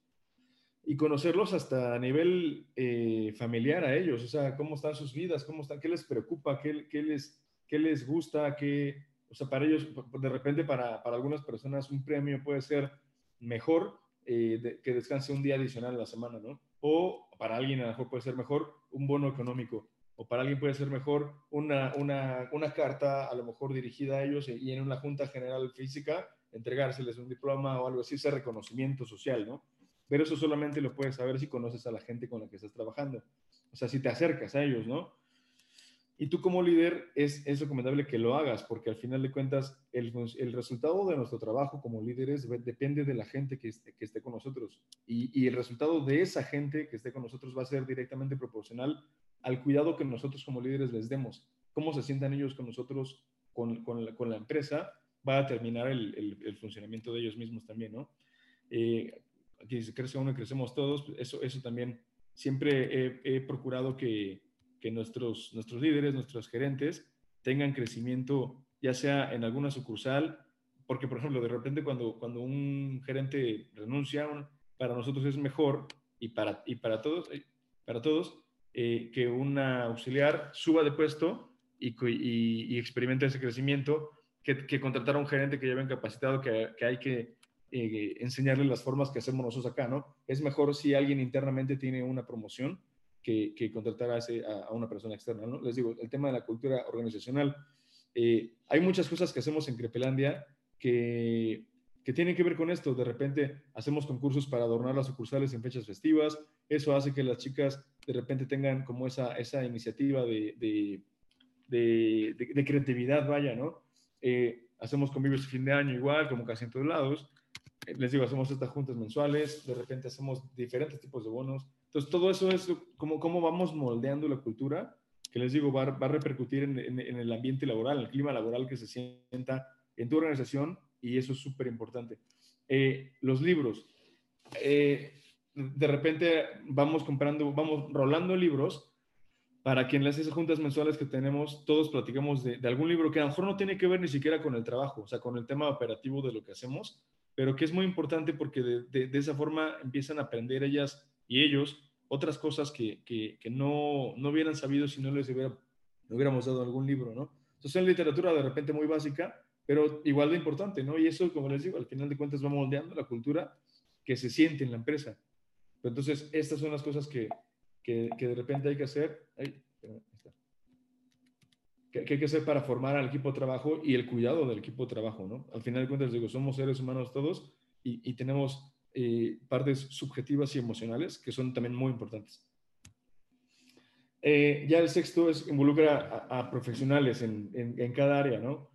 y conocerlos hasta a nivel eh, familiar a ellos, o sea, cómo están sus vidas, cómo están, qué les preocupa, qué, qué les, qué les gusta, qué, o sea, para ellos, de repente para, para algunas personas un premio puede ser mejor eh, que descanse un día adicional a la semana, ¿no? O para alguien a lo mejor puede ser mejor un bono económico, o para alguien puede ser mejor una, una, una carta a lo mejor dirigida a ellos y en una junta general física entregárseles un diploma o algo así, ese reconocimiento social, ¿no? Pero eso solamente lo puedes saber si conoces a la gente con la que estás trabajando. O sea, si te acercas a ellos, ¿no? Y tú como líder es, es recomendable que lo hagas porque al final de cuentas el, el resultado de nuestro trabajo como líderes depende de la gente que esté, que esté con nosotros. Y, y, el resultado de esa gente que esté con nosotros va a ser directamente proporcional al cuidado que nosotros como líderes les demos. Cómo se sientan ellos con nosotros, con, con, la, con la, empresa, va a determinar el, el, funcionamiento de ellos mismos también, ¿no? Eh, aquí se crece uno y crecemos todos, eso, eso también siempre he, he procurado que que nuestros, nuestros líderes, nuestros gerentes tengan crecimiento, ya sea en alguna sucursal, porque por ejemplo, de repente cuando, cuando un gerente renuncia, para nosotros es mejor y para, y para todos, eh, para todos eh, que un auxiliar suba de puesto y, experimente ese crecimiento que, que, contratar a un gerente que ya ven capacitado, que, que hay que eh, enseñarle las formas que hacemos nosotros acá, ¿no? Es mejor si alguien internamente tiene una promoción que, contratar a, una persona externa. ¿no? Les digo, el tema de la cultura organizacional. Eh, hay muchas cosas que hacemos en Crepelandia que, que tienen que ver con esto. De repente hacemos concursos para adornar las sucursales en fechas festivas. Eso hace que las chicas de repente tengan como esa, iniciativa de, creatividad, vaya, ¿no? Eh, hacemos convivios de fin de año igual, como casi en todos lados. Eh, les digo, hacemos estas juntas mensuales, de repente hacemos diferentes tipos de bonos. Entonces, todo eso es como cómo vamos moldeando la cultura, que les digo, va, va a repercutir en, en, el ambiente laboral, en el clima laboral que se sienta en tu organización, y eso es súper importante. Eh, los libros. Eh, de repente vamos comprando, vamos rolando libros para que en las esas juntas mensuales que tenemos, todos platicamos de, de, algún libro que a lo mejor no tiene que ver ni siquiera con el trabajo, o sea, con el tema operativo de lo que hacemos, pero que es muy importante porque de, de, de esa forma empiezan a aprender ellas y ellos otras cosas que, que, no, no, hubieran sabido si no les hubiera, hubiéramos dado algún libro, ¿no? Entonces es literatura de repente muy básica, pero igual de importante, ¿no? Y eso, como les digo, al final de cuentas va moldeando la cultura que se siente en la empresa. Entonces, estas son las cosas que, que, que de repente hay que hacer. que, hay que hacer para formar al equipo de trabajo y el cuidado del equipo de trabajo, ¿no? Al final de cuentas, digo, somos seres humanos todos y, y tenemos eh, partes subjetivas y emocionales que son también muy importantes. Eh, ya el sexto es involucra a, profesionales en, en, cada área, ¿no?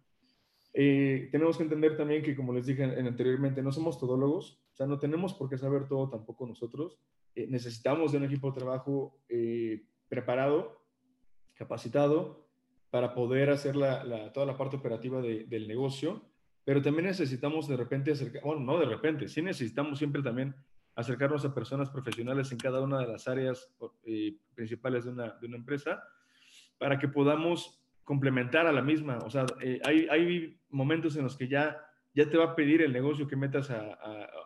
Eh, tenemos que entender también que, como les dije anteriormente, no somos todólogos, o sea, no tenemos por qué saber todo tampoco nosotros. necesitamos de un equipo de trabajo preparado, capacitado, para poder hacer la, toda la parte operativa del negocio pero también necesitamos de repente acercar, bueno, no de repente, sí necesitamos siempre también acercarnos a personas profesionales en cada una de las áreas eh, principales de una, de una, empresa para que podamos complementar a la misma. O sea, eh, hay, hay, momentos en los que ya, ya te va a pedir el negocio que metas a,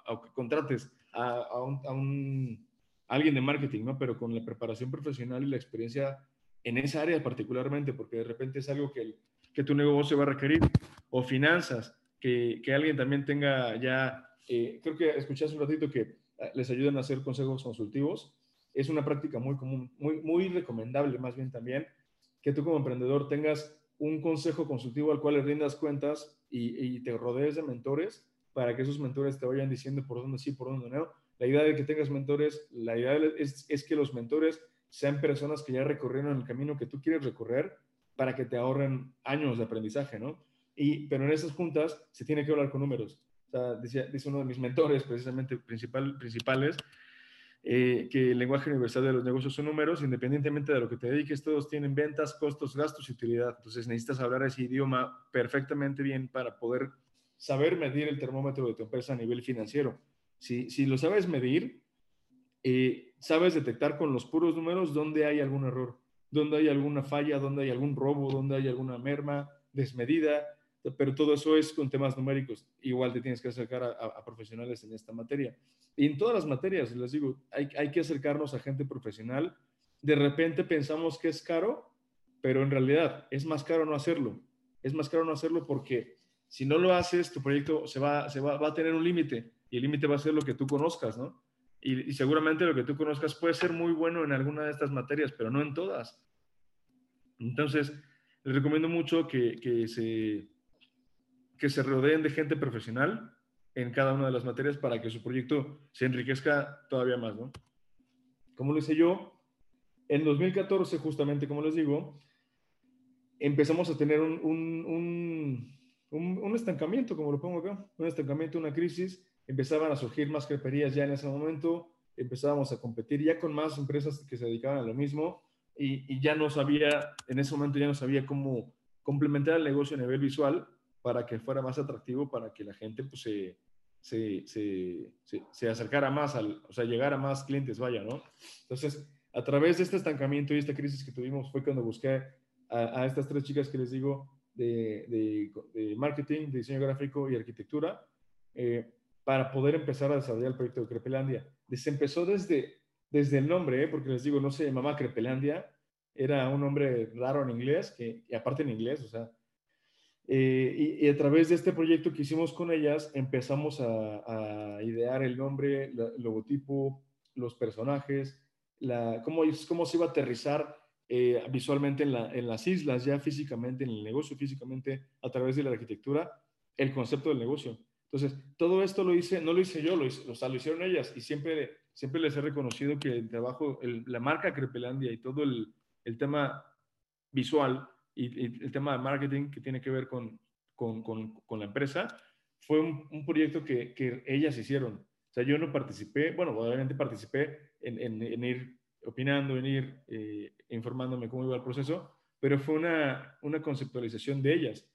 a, que contrates a, a, un, a un, alguien de marketing, ¿no? Pero con la preparación profesional y la experiencia en esa área particularmente, porque de repente es algo que, que tu negocio va a requerir, o finanzas, que, alguien también tenga ya, eh, creo que escuché hace un ratito que eh, les ayudan a hacer consejos consultivos. Es una práctica muy común, muy, muy recomendable más bien también, que tú como emprendedor tengas un consejo consultivo al cual le rindas cuentas y, y te rodees de mentores para que esos mentores te vayan diciendo por dónde sí, por dónde no. La idea de que tengas mentores, la idea es, es que los mentores sean personas que ya recorrieron el camino que tú quieres recorrer para que te ahorren años de aprendizaje, ¿no? Pero en esas juntas se tiene que hablar con números. O sea, dice, dice uno de mis mentores, precisamente principal, principales, eh, que el lenguaje universal de los negocios son números, independientemente de lo que te dediques, todos tienen ventas, costos, gastos y utilidad. Entonces necesitas hablar ese idioma perfectamente bien para poder saber medir el termómetro de tu empresa a nivel financiero. Si, si lo sabes medir, eh, sabes detectar con los puros números dónde hay algún error, dónde hay alguna falla, dónde hay algún robo, dónde hay alguna merma desmedida, pero todo eso es con temas numéricos. Igual te tienes que acercar a, profesionales en esta materia. Y en todas las materias, les digo, hay, hay, que acercarnos a gente profesional. De repente pensamos que es caro, pero en realidad es más caro no hacerlo. Es más caro no hacerlo porque si no lo haces, tu proyecto se va, se va, va a tener un límite y el límite va a ser lo que tú conozcas, ¿no? Y, y, seguramente lo que tú conozcas puede ser muy bueno en alguna de estas materias, pero no en todas. Entonces, les recomiendo mucho que, que se que se rodeen de gente profesional en cada una de las materias para que su proyecto se enriquezca todavía más, ¿no? Como lo hice yo, en 2014, justamente como les digo, empezamos a tener un, un, un, estancamiento, como lo pongo acá, un estancamiento, una crisis, empezaban a surgir más creperías ya en ese momento, empezábamos a competir ya con más empresas que se dedicaban a lo mismo y ya no sabía, en ese momento ya no sabía cómo complementar el negocio a nivel visual para que fuera más atractivo, para que la gente pues, se, se, se, se, acercara más, al, o sea, llegara a más clientes, vaya, ¿no? Entonces, a través de este estancamiento y esta crisis que tuvimos fue cuando busqué a, estas tres chicas que les digo de, de, marketing, de diseño gráfico y arquitectura eh, para poder empezar a desarrollar el proyecto de Crepelandia. Se empezó desde, desde el nombre, ¿eh? porque les digo, no se llamaba Crepelandia, era un nombre raro en inglés, que, y aparte en inglés, o sea, eh, y, a través de este proyecto que hicimos con ellas, empezamos a, idear el nombre, el logotipo, los personajes, la, cómo, cómo se iba a aterrizar eh, visualmente en, en, las islas, ya físicamente, en el negocio, físicamente, a través de la arquitectura, el concepto del negocio. Entonces, todo esto lo hice, no lo hice yo, lo, hice, o sea, lo hicieron ellas y siempre, siempre les he reconocido que el trabajo, la marca Crepelandia y todo el, el tema visual y, el tema de marketing que tiene que ver con, con, con, la empresa, fue un, proyecto que, que, ellas hicieron. O sea, yo no participé, bueno, obviamente participé en, en, ir opinando, en ir eh, informándome cómo iba el proceso, pero fue una, una conceptualización de ellas.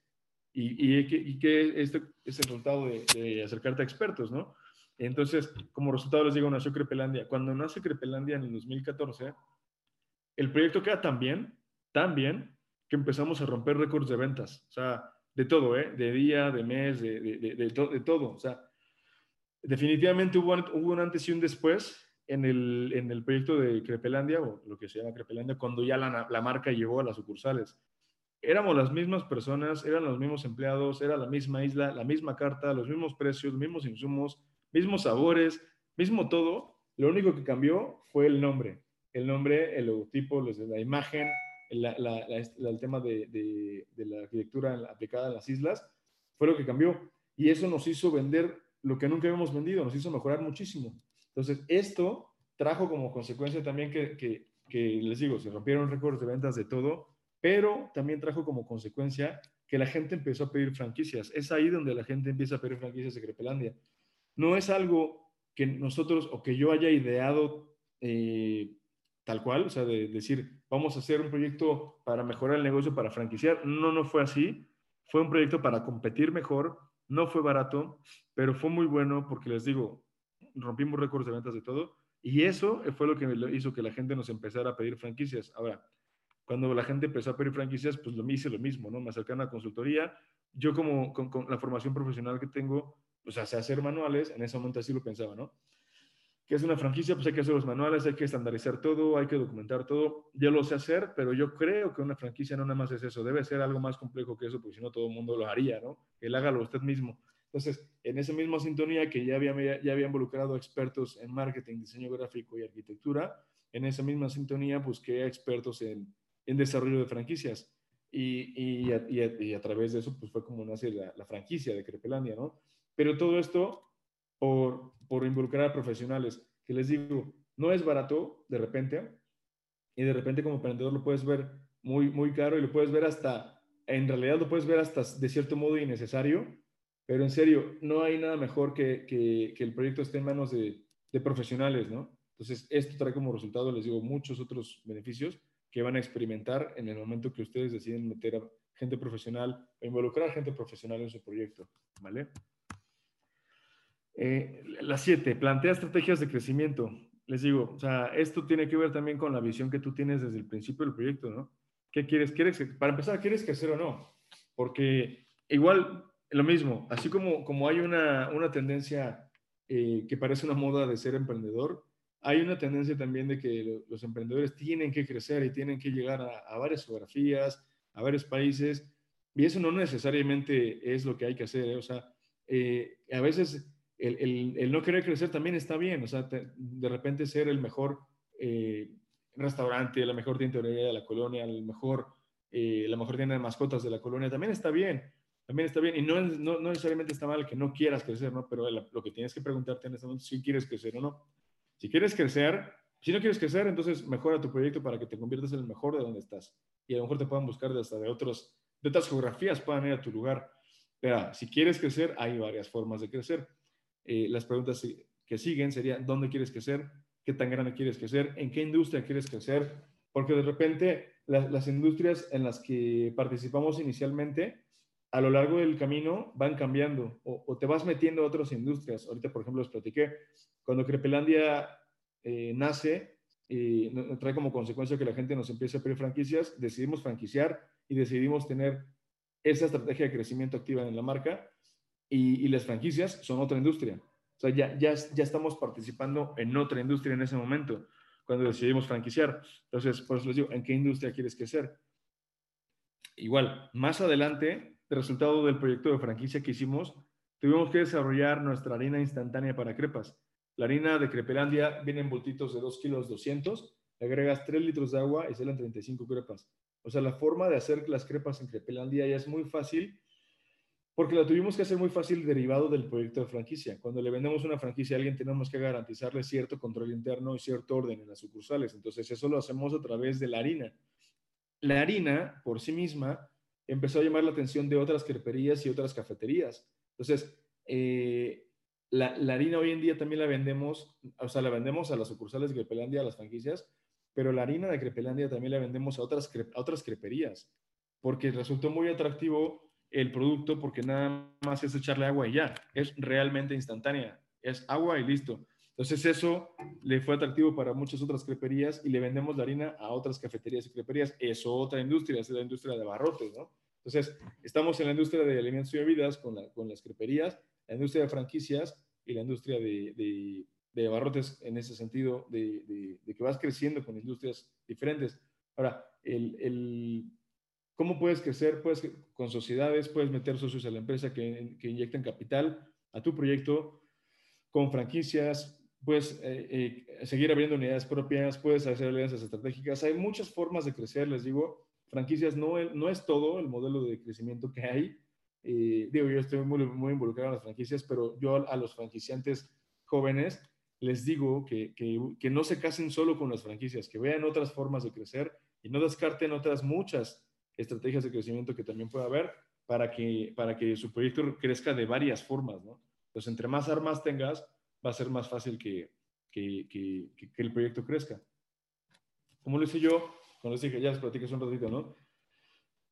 Y, y, que, y que este es el resultado de, de, acercarte a expertos, ¿no? Entonces, como resultado les digo, nació Crepelandia. Cuando nace Crepelandia en el 2014, el proyecto queda tan bien, tan bien, que empezamos a romper récords de ventas, o sea, de todo, ¿eh? De día, de mes, de, de, de, de todo, o sea, definitivamente hubo, hubo, un antes y un después en el, en el proyecto de Crepelandia, o lo que se llama Crepelandia, cuando ya la, la marca llegó a las sucursales. Éramos las mismas personas, eran los mismos empleados, era la misma isla, la misma carta, los mismos precios, los mismos insumos, mismos sabores, mismo todo. Lo único que cambió fue el nombre. El nombre, el logotipo, la imagen, el tema de, la arquitectura aplicada a las islas, fue lo que cambió. Y eso nos hizo vender lo que nunca habíamos vendido, nos hizo mejorar muchísimo. Entonces, esto trajo como consecuencia también que, les digo, se rompieron récords de ventas de todo, pero también trajo como consecuencia que la gente empezó a pedir franquicias. Es ahí donde la gente empieza a pedir franquicias de Crepelandia. No es algo que nosotros o que yo haya ideado eh, tal cual, o sea, de decir, vamos a hacer un proyecto para mejorar el negocio, para franquiciar. No, no fue así. Fue un proyecto para competir mejor. No fue barato, pero fue muy bueno porque les digo, rompimos récords de ventas de todo. Y eso fue lo que hizo que la gente nos empezara a pedir franquicias. Ahora, cuando la gente empezó a pedir franquicias, pues lo hice lo mismo, ¿no? Me acerqué a una consultoría. Yo como con, con la formación profesional que tengo, o sea, hacer manuales, en ese momento así lo pensaba, ¿no? Que es una franquicia, pues hay que hacer los manuales, hay que estandarizar todo, hay que documentar todo. Yo lo sé hacer, pero yo creo que una franquicia no nada más es eso, debe ser algo más complejo que eso, porque si no todo el mundo lo haría, ¿no? Él hágalo usted mismo. Entonces, en esa misma sintonía que ya había, ya había involucrado expertos en marketing, diseño gráfico y arquitectura, en esa misma sintonía busqué expertos en, en desarrollo de franquicias. Y, y, a, y, a, través de eso, pues fue como nace la, la franquicia de Crepelandia, ¿no? Pero todo esto por, por involucrar a profesionales, que les digo, no es barato de repente, y de repente como emprendedor lo puedes ver muy, muy caro y lo puedes ver hasta, en realidad lo puedes ver hasta de cierto modo innecesario, pero en serio, no hay nada mejor que, que, que el proyecto esté en manos de, de, profesionales, ¿no? Entonces, esto trae como resultado, les digo, muchos otros beneficios que van a experimentar en el momento que ustedes deciden meter a gente profesional o involucrar a gente profesional en su proyecto, ¿vale? Eh, la siete, plantea estrategias de crecimiento. Les digo, o sea, esto tiene que ver también con la visión que tú tienes desde el principio del proyecto, ¿no? ¿Qué quieres? ¿Quieres para empezar, ¿quieres crecer o no? Porque igual, lo mismo, así como, como hay una, una tendencia eh, que parece una moda de ser emprendedor, hay una tendencia también de que los emprendedores tienen que crecer y tienen que llegar a, varias geografías, a varios países, y eso no necesariamente es lo que hay que hacer. ¿eh? O sea, eh, a veces el, no querer crecer también está bien, o sea, de repente ser el mejor eh, restaurante, la mejor tintorería de la colonia, el mejor, eh, la mejor tienda de mascotas de la colonia, también está bien, también está bien, y no, no, necesariamente está mal que no quieras crecer, ¿no? Pero lo que tienes que preguntarte en este momento es si quieres crecer o no. Si quieres crecer, si no quieres crecer, entonces mejora tu proyecto para que te conviertas en el mejor de donde estás. Y a lo mejor te puedan buscar de hasta de, otros, de otras geografías, puedan ir a tu lugar. Pero si quieres crecer, hay varias formas de crecer. Eh, las preguntas que siguen serían, ¿dónde quieres crecer? ¿Qué tan grande quieres crecer? ¿En qué industria quieres crecer? Porque de repente las industrias en las que participamos inicialmente, a lo largo del camino van cambiando o, te vas metiendo a otras industrias. Ahorita, por ejemplo, les platiqué, cuando Crepelandia eh, nace, y trae como consecuencia que la gente nos empiece a pedir franquicias, decidimos franquiciar y decidimos tener esa estrategia de crecimiento activa en la marca y, las franquicias son otra industria. O sea, ya, ya, ya estamos participando en otra industria en ese momento, cuando decidimos franquiciar. Entonces, por eso les digo, ¿en qué industria quieres crecer? Igual, más adelante, el resultado del proyecto de franquicia que hicimos, tuvimos que desarrollar nuestra harina instantánea para crepas. La harina de Crepelandia viene en bultitos de 2 kilos 200, le agregas 3 litros de agua y salen 35 crepas. O sea, la forma de hacer las crepas en Crepelandia ya es muy fácil porque la tuvimos que hacer muy fácil derivado del proyecto de franquicia. Cuando le vendemos una franquicia a alguien tenemos que garantizarle cierto control interno y cierto orden en las sucursales. Entonces eso lo hacemos a través de la harina. La harina por sí misma empezó a llamar la atención de otras creperías y otras cafeterías. Entonces, eh, la, harina hoy en día también la vendemos, o sea, la vendemos a las sucursales de Crepelandia, a las franquicias, pero la harina de Crepelandia también la vendemos a otras, a otras creperías, porque resultó muy atractivo el producto porque nada más es echarle agua y ya. Es realmente instantánea. Es agua y listo. Entonces eso le fue atractivo para muchas otras creperías y le vendemos la harina a otras cafeterías y creperías. Es otra industria, es la industria de barrotes, ¿no? Entonces estamos en la industria de alimentos y bebidas con, con las creperías, la industria de franquicias y la industria de, de, barrotes en ese sentido, de, que vas creciendo con industrias diferentes. Ahora, el ¿Cómo puedes crecer? Puedes con sociedades, puedes meter socios a la empresa que, que inyecten capital a tu proyecto, con franquicias, puedes eh, eh, seguir abriendo unidades propias, puedes hacer alianzas estratégicas. Hay muchas formas de crecer, les digo. Franquicias no, no es todo el modelo de crecimiento que hay. Eh, digo, yo estoy muy, muy involucrado en las franquicias, pero yo a los franquiciantes jóvenes les digo que, que, que no se casen solo con las franquicias, que vean otras formas de crecer y no descarten otras muchas estrategias de crecimiento que también puede haber para que, para que su proyecto crezca de varias formas, ¿no? Entonces, entre más armas tengas, va a ser más fácil que, que, que, que el proyecto crezca. Como lo hice yo, cuando dije, ya les platiqué un ratito, ¿no?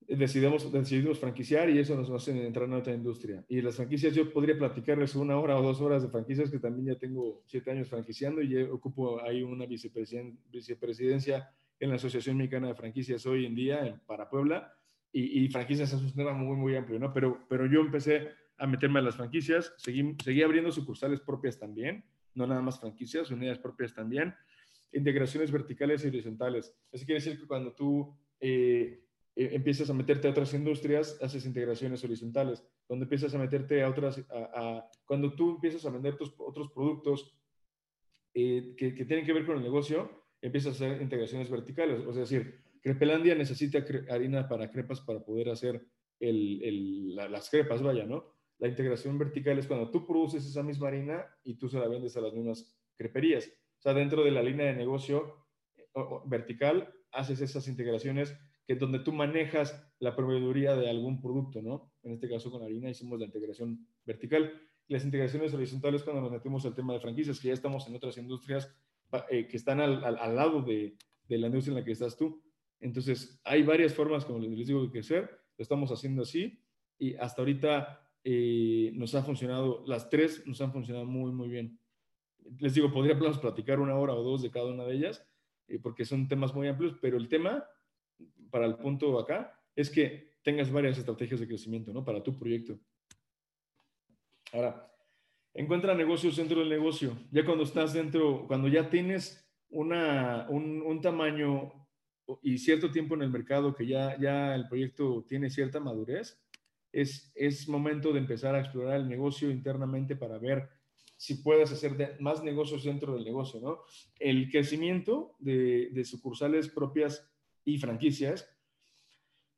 Decidimos, decidimos franquiciar y eso nos hace entrar en otra industria. Y las franquicias, yo podría platicarles una hora o dos horas de franquicias, que también ya tengo siete años franquiciando y ocupo ahí una vicepresidencia en la Asociación Mexicana de Franquicias hoy en día para Puebla y, franquicias es un tema muy, muy amplio, ¿no? Pero, pero yo empecé a meterme a las franquicias, seguí, seguí abriendo sucursales propias también, no nada más franquicias, unidades propias también, integraciones verticales y horizontales. Eso quiere decir que cuando tú eh, eh, empiezas a meterte a otras industrias, haces integraciones horizontales. Cuando empiezas a meterte a otras, a, cuando tú empiezas a vender tus otros productos eh, que, que, tienen que ver con el negocio, empieza a hacer integraciones verticales. O sea, es decir, Crepelandia necesita harina para crepas para poder hacer las crepas, vaya, ¿no? La integración vertical es cuando tú produces esa misma harina y tú se la vendes a las mismas creperías. O sea, dentro de la línea de negocio vertical, haces esas integraciones que donde tú manejas la proveeduría de algún producto, ¿no? En este caso con harina hicimos la integración vertical. Las integraciones horizontales cuando nos metemos al tema de franquicias, que ya estamos en otras industrias eh, que están al, lado de, de, la industria en la que estás tú. Entonces, hay varias formas, como les digo, de crecer. Lo estamos haciendo así y hasta ahorita eh, nos ha funcionado, las tres nos han funcionado muy, muy bien. Les digo, podríamos platicar una hora o dos de cada una de ellas, eh, porque son temas muy amplios, pero el tema, para el punto acá, es que tengas varias estrategias de crecimiento, ¿no? Para tu proyecto. Ahora, encuentra negocios dentro del negocio. Ya cuando estás dentro, cuando ya tienes un, un, tamaño y cierto tiempo en el mercado, que ya, ya el proyecto tiene cierta madurez, es, es momento de empezar a explorar el negocio internamente para ver si puedes hacer más negocios dentro del negocio, ¿no? El crecimiento de, de sucursales propias y franquicias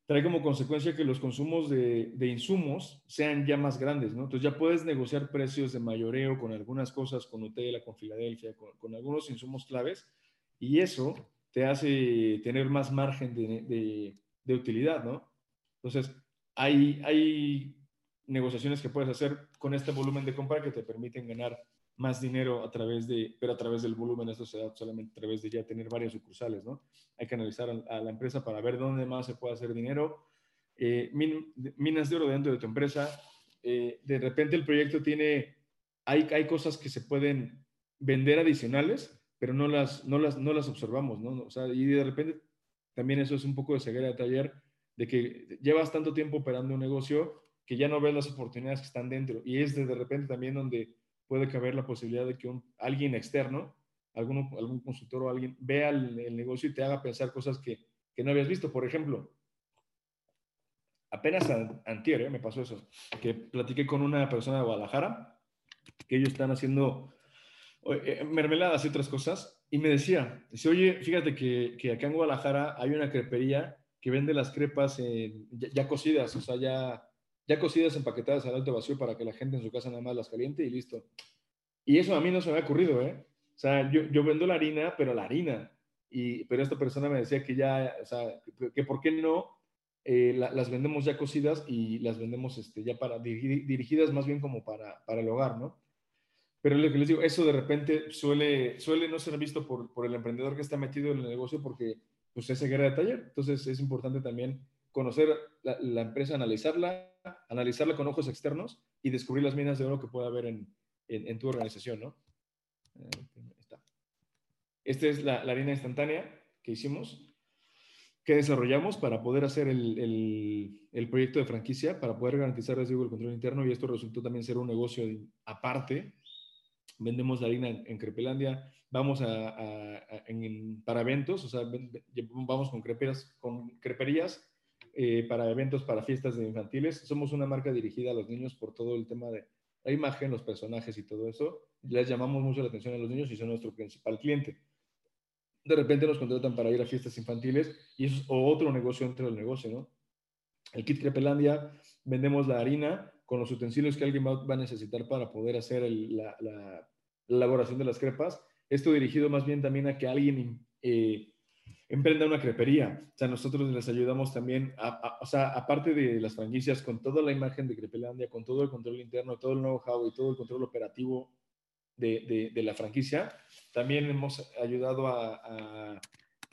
trae como consecuencia que los consumos de, de, insumos sean ya más grandes, ¿no? Entonces ya puedes negociar precios de mayoreo con algunas cosas, con Nutella, con Filadelfia, con, con algunos insumos claves, y eso te hace tener más margen de, de, de utilidad, ¿no? Entonces, hay, hay negociaciones que puedes hacer con este volumen de compra que te permiten ganar más dinero a través de, pero a través del volumen, esto se da solamente a través de ya tener varias sucursales, ¿no? Hay que analizar a, la empresa para ver dónde más se puede hacer dinero. Eh, minas de oro dentro de tu empresa, eh, de repente el proyecto tiene, hay, hay cosas que se pueden vender adicionales, pero no las, no las, no las observamos, ¿no? O sea, y de repente también eso es un poco de ceguera de taller, de que llevas tanto tiempo operando un negocio que ya no ves las oportunidades que están dentro. Y es de, de repente también donde puede caber la posibilidad de que un, alguien externo, algún, algún consultor o alguien, vea el, negocio y te haga pensar cosas que, que, no habías visto. Por ejemplo, apenas antier ¿eh? me pasó eso, que platiqué con una persona de Guadalajara, que ellos están haciendo eh, mermeladas y otras cosas, y me decía, dice, oye, fíjate que, que acá en Guadalajara hay una crepería que vende las crepas ya, cocidas, o sea, ya, ya cocidas, empaquetadas al alto vacío para que la gente en su casa nada más las caliente y listo. Y eso a mí no se me ha ocurrido, ¿eh? O sea, yo, yo vendo la harina, pero la harina. Y, pero esta persona me decía que ya, o sea, que, por qué no eh, las vendemos ya cocidas y las vendemos este, ya para dirigidas más bien como para, para el hogar, ¿no? Pero lo que les digo, eso de repente suele, suele no ser visto por, por el emprendedor que está metido en el negocio porque pues es guerra de taller. Entonces es importante también conocer la, empresa, analizarla, analizarla con ojos externos y descubrir las minas de oro que puede haber en, en, tu organización, ¿no? Eh, Esta es la, la, harina instantánea que hicimos, que desarrollamos para poder hacer el, el, proyecto de franquicia, para poder garantizar, el control interno y esto resultó también ser un negocio aparte. Vendemos la harina en Crepelandia, vamos a, para eventos, o sea, vamos con, creperas, con creperías eh, para eventos, para fiestas infantiles. Somos una marca dirigida a los niños por todo el tema de la imagen, los personajes y todo eso. Les llamamos mucho la atención a los niños y son nuestro principal cliente. De repente nos contratan para ir a fiestas infantiles y eso es otro negocio dentro del negocio, ¿no? El kit Crepelandia, vendemos la harina con los utensilios que alguien va, a necesitar para poder hacer la, la elaboración de las crepas esto dirigido más bien también a que alguien eh, emprenda una crepería. O sea, nosotros les ayudamos también, o sea, aparte de las franquicias, con toda la imagen de Crepelandia, con todo el control interno, todo el know-how y todo el control operativo de, la franquicia, también hemos ayudado a,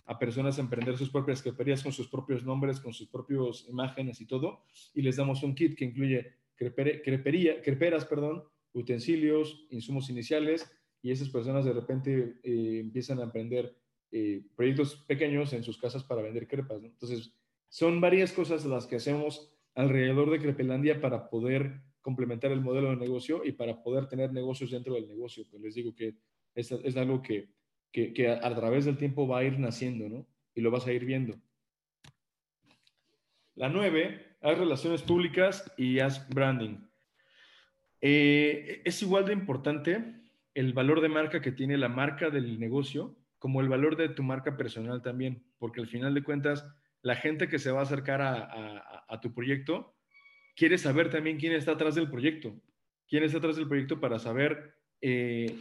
a, personas a emprender sus propias creperías con sus propios nombres, con sus propias imágenes y todo, y les damos un kit que incluye crepería, creperas, perdón, utensilios, insumos iniciales, y esas personas de repente eh, empiezan a emprender eh, proyectos pequeños en sus casas para vender crepas. Entonces, son varias cosas las que hacemos alrededor de Crepelandia para poder complementar el modelo de negocio y para poder tener negocios dentro del negocio. Pues les digo que es, algo que, que, que, a, través del tiempo va a ir naciendo, ¿no? Y lo vas a ir viendo. La nueve, haz relaciones públicas y haz branding. Eh, es igual de importante el valor de marca que tiene la marca del negocio como el valor de tu marca personal también, porque al final de cuentas, la gente que se va a acercar a, tu proyecto quiere saber también quién está atrás del proyecto, quién está atrás del proyecto para saber eh,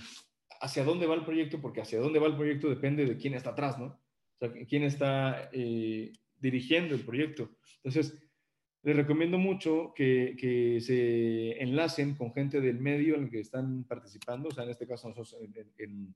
hacia dónde va el proyecto, porque hacia dónde va el proyecto depende de quién está atrás, ¿no? O sea, quién está eh, dirigiendo el proyecto. Entonces, les recomiendo mucho que, se enlacen con gente del medio en el que están participando, o sea, en este caso nosotros en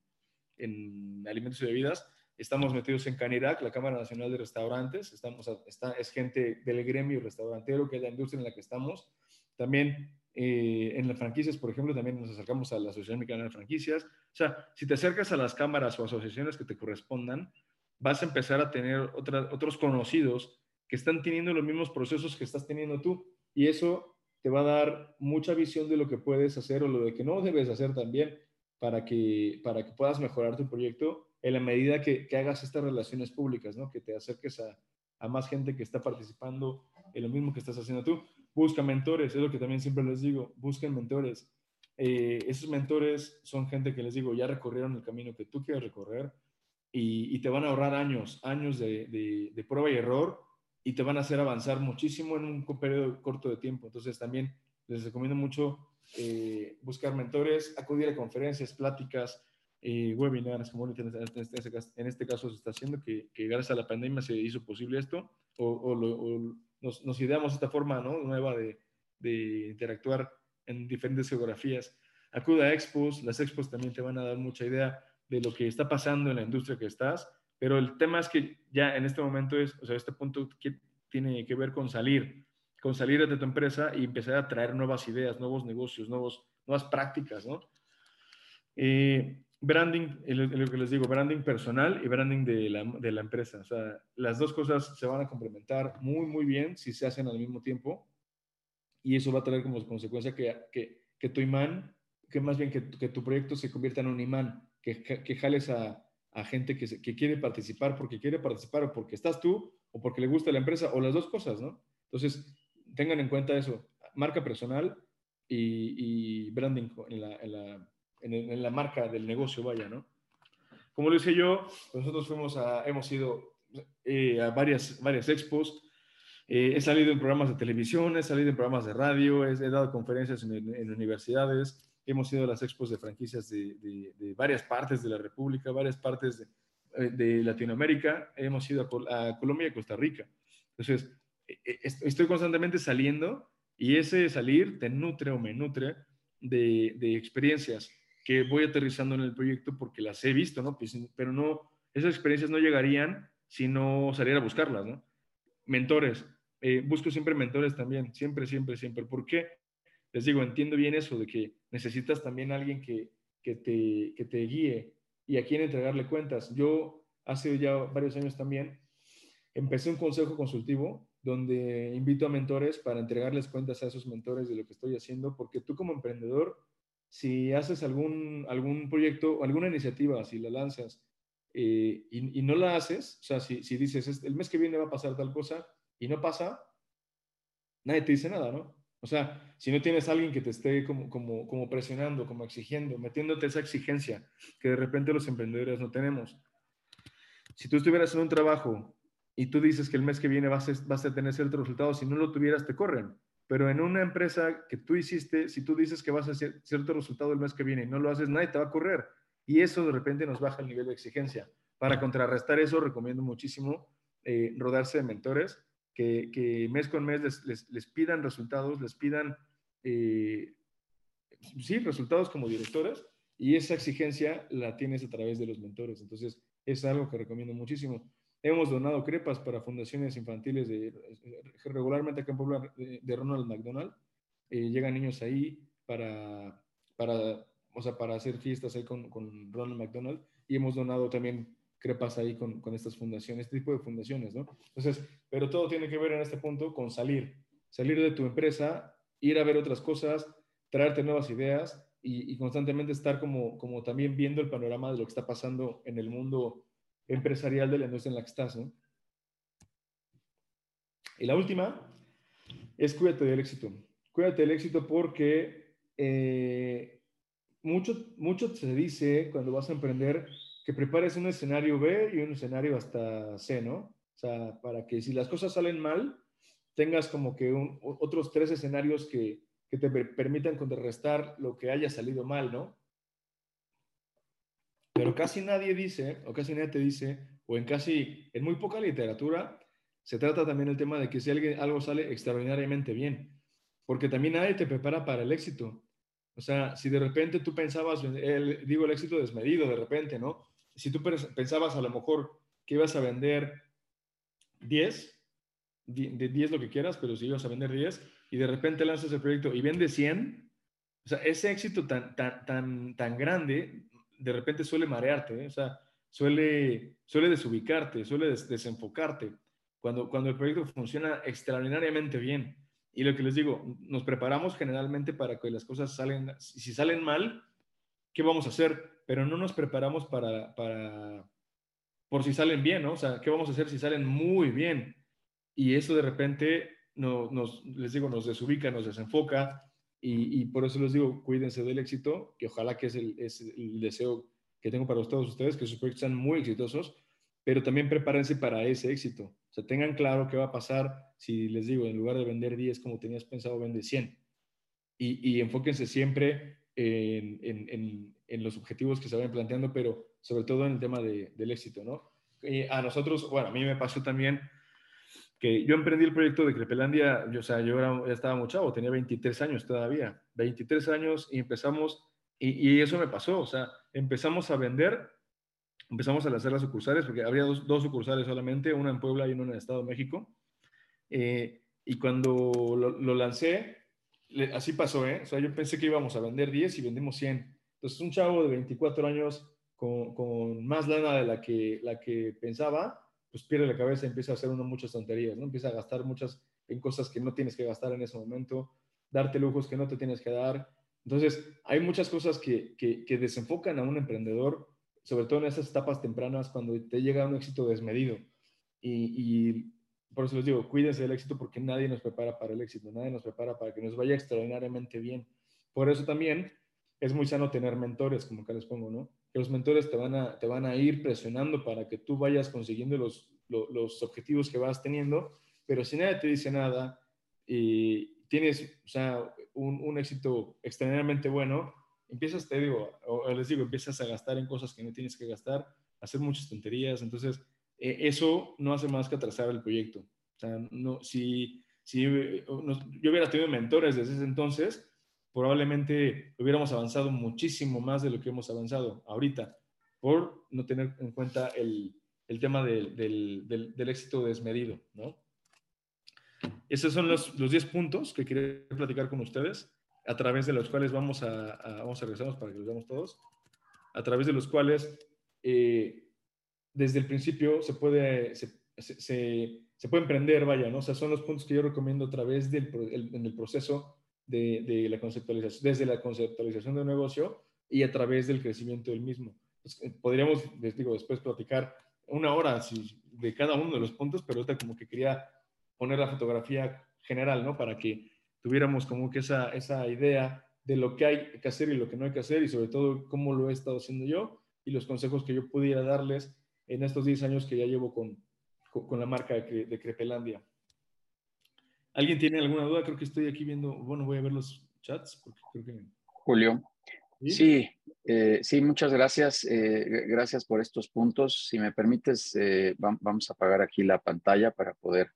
alimentos y bebidas. Estamos metidos en Canirac, la Cámara Nacional de Restaurantes. Estamos, está, es gente del gremio restaurantero, que es la industria en la que estamos. También eh, en las franquicias, por ejemplo, también nos acercamos a la Asociación Mexicana de Franquicias. O sea, si te acercas a las cámaras o asociaciones que te correspondan, vas a empezar a tener otros conocidos que están teniendo los mismos procesos que estás teniendo tú. Y eso te va a dar mucha visión de lo que puedes hacer o lo de que no debes hacer también para que, para que puedas mejorar tu proyecto en la medida que, que hagas estas relaciones públicas, ¿no? que te acerques a, a, más gente que está participando en lo mismo que estás haciendo tú. Busca mentores, es lo que también siempre les digo, busquen mentores. Eh, esos mentores son gente que les digo, ya recorrieron el camino que tú quieres recorrer y, y te van a ahorrar años, años de, de, de prueba y error y te van a hacer avanzar muchísimo en un periodo corto de tiempo. Entonces también les recomiendo mucho eh, buscar mentores, acudir a conferencias, pláticas, eh, webinars, como en este, en este, caso se está haciendo, que, gracias a la pandemia se hizo posible esto, o, nos, ideamos esta forma ¿no? nueva de, de, interactuar en diferentes geografías. Acuda a expos, las expos también te van a dar mucha idea de lo que está pasando en la industria que estás pero el tema es que ya en este momento es, o sea, este punto que tiene que ver con salir, con salir de tu empresa y empezar a traer nuevas ideas, nuevos negocios, nuevos, nuevas prácticas, ¿no? Eh, branding, lo que les digo, branding personal y branding de la, de la, empresa. O sea, las dos cosas se van a complementar muy, muy bien si se hacen al mismo tiempo. Y eso va a traer como consecuencia que, que, que tu imán, que más bien que, que, tu proyecto se convierta en un imán, que, jales a, a gente que, que, quiere participar porque quiere participar o porque estás tú o porque le gusta la empresa o las dos cosas, ¿no? Entonces, tengan en cuenta eso, marca personal y, branding en la, en, la, en, la, marca del negocio, vaya, ¿no? Como lo dije yo, nosotros fuimos a, hemos ido eh, a varias, varias expos, eh, he salido en programas de televisión, he salido en programas de radio, he, he dado conferencias en universidades, hemos ido a las expos de franquicias de, varias partes de la República, varias partes de, eh, Latinoamérica, hemos ido a, Colombia y Costa Rica. Entonces, estoy constantemente saliendo y ese salir te nutre o me nutre de, experiencias que voy aterrizando en el proyecto porque las he visto, ¿no? Pues, pero no, esas experiencias no llegarían si no saliera a buscarlas, ¿no? Mentores, eh, busco siempre mentores también, siempre, siempre, siempre. ¿Por qué? les digo, entiendo bien eso de que necesitas también alguien que, que, te, que te guíe y a quien entregarle cuentas. Yo hace ya varios años también empecé un consejo consultivo donde invito a mentores para entregarles cuentas a esos mentores de lo que estoy haciendo, porque tú como emprendedor, si haces algún, algún proyecto, alguna iniciativa, si la lanzas eh, y, no la haces, o sea, si, si dices, el mes que viene va a pasar tal cosa y no pasa, nadie te dice nada, ¿no? O sea, si no tienes alguien que te esté como, como, como presionando, como exigiendo, metiéndote esa exigencia que de repente los emprendedores no tenemos. Si tú estuvieras en un trabajo y tú dices que el mes que viene vas a, tener ciertos resultados, si no lo tuvieras, te corren. Pero en una empresa que tú hiciste, si tú dices que vas a hacer cierto resultado el mes que viene y no lo haces, nadie te va a correr. Y eso de repente nos baja el nivel de exigencia. Para contrarrestar eso, recomiendo muchísimo eh, rodarse de mentores que, mes con mes les, pidan resultados, les pidan, eh, sí, resultados como directoras, y esa exigencia la tienes a través de los mentores. Entonces, es algo que recomiendo muchísimo. Hemos donado crepas para fundaciones infantiles de, regularmente acá en Puebla de, Ronald McDonald. Eh, llegan niños ahí para, para, o sea, para hacer fiestas ahí con, con Ronald McDonald y hemos donado también crepas ahí con, con, estas fundaciones, este tipo de fundaciones, ¿no? Entonces, pero todo tiene que ver en este punto con salir, salir de tu empresa, ir a ver otras cosas, traerte nuevas ideas y, constantemente estar como, como también viendo el panorama de lo que está pasando en el mundo empresarial de la industria en la que estás, ¿no? Y la última es cuídate del éxito. Cuídate del éxito porque eh, mucho, mucho se dice cuando vas a emprender que prepares un escenario B y un escenario hasta C, ¿no? O sea, para que si las cosas salen mal, tengas como que otros tres escenarios que, que te permitan contrarrestar lo que haya salido mal, ¿no? Pero casi nadie dice, o casi nadie te dice, o en casi, en muy poca literatura, se trata también el tema de que si algo sale extraordinariamente bien, porque también nadie te prepara para el éxito. O sea, si de repente tú pensabas, el, digo el éxito desmedido de repente, ¿no? Si tú pensabas a lo mejor que ibas a vender 10, de 10 lo que quieras, pero si ibas a vender 10 y de repente lanzas el proyecto y vendes 100, o sea, ese éxito tan, tan, tan, tan grande de repente suele marearte, ¿eh? o sea, suele, suele desubicarte, suele desenfocarte cuando, cuando el proyecto funciona extraordinariamente bien. Y lo que les digo, nos preparamos generalmente para que las cosas salen, si salen mal, ¿qué vamos a hacer? Pero no nos preparamos para, para, por si salen bien, ¿no? O sea, ¿qué vamos a hacer si salen muy bien? Y eso de repente no, nos, les digo, nos desubica, nos desenfoca y, y, por eso les digo, cuídense del éxito, que ojalá que es el, es el deseo que tengo para todos ustedes, que sus proyectos sean muy exitosos, pero también prepárense para ese éxito. O sea, tengan claro qué va a pasar si les digo, en lugar de vender 10 como tenías pensado, vende 100. Y, y enfóquense siempre en, en, en, los objetivos que se vayan planteando, pero sobre todo en el tema de, del éxito, ¿no? a nosotros, bueno, a mí me pasó también que yo emprendí el proyecto de Crepelandia, yo, o sea, yo ya estaba muy chavo, tenía 23 años todavía, 23 años y empezamos, y, eso me pasó, o sea, empezamos a vender, empezamos a hacer las sucursales, porque había dos, sucursales solamente, una en Puebla y una en el Estado de México, eh, y cuando lo, lancé, así pasó, ¿eh? O sea, yo pensé que íbamos a vender 10 y vendimos 100. Entonces, un chavo de 24 años con, con, más lana de la que, la que pensaba, pues pierde la cabeza y empieza a hacer uno muchas tonterías, ¿no? Empieza a gastar muchas en cosas que no tienes que gastar en ese momento, darte lujos que no te tienes que dar. Entonces, hay muchas cosas que, que, desenfocan a un emprendedor, sobre todo en esas etapas tempranas, cuando te llega un éxito desmedido. Y, y por eso les digo, cuídense del éxito porque nadie nos prepara para el éxito, nadie nos prepara para que nos vaya extraordinariamente bien. Por eso también es muy sano tener mentores, como acá les pongo, ¿no? Los mentores te van a, te van a ir presionando para que tú vayas consiguiendo los, los, objetivos que vas teniendo, pero si nadie te dice nada y tienes, o sea, un, un éxito extraordinariamente bueno, empiezas, te digo, les digo, empiezas a gastar en cosas que no tienes que gastar, hacer muchas tonterías, entonces eh, eso no hace más que atrasar el proyecto. O sea, no, si, si eh, yo hubiera tenido mentores desde ese entonces, probablemente hubiéramos avanzado muchísimo más de lo que hemos avanzado ahorita, por no tener en cuenta el, el tema del, del, del, éxito desmedido, ¿no? Esos son los, los 10 puntos que quería platicar con ustedes, a través de los cuales vamos a, a vamos a regresarnos para que los veamos todos, a través de los cuales eh, desde el principio se puede, se, se, se, puede emprender, vaya, ¿no? O sea, son los puntos que yo recomiendo a través del en el proceso de, la conceptualización, desde la conceptualización del negocio y a través del crecimiento del mismo. Pues, eh, podríamos, les digo, después platicar una hora de cada uno de los puntos, pero ahorita como que quería poner la fotografía general, ¿no? Para que tuviéramos como que esa, esa idea de lo que hay que hacer y lo que no hay que hacer y sobre todo cómo lo he estado haciendo yo y los consejos que yo pudiera darles en estos 10 años que ya llevo con, con, la marca de, Crepelandia. ¿Alguien tiene alguna duda? Creo que estoy aquí viendo, bueno, voy a ver los chats. Porque creo que... Julio. Sí, sí, eh, sí muchas gracias. Eh, gracias por estos puntos. Si me permites, eh, vamos a apagar aquí la pantalla para poder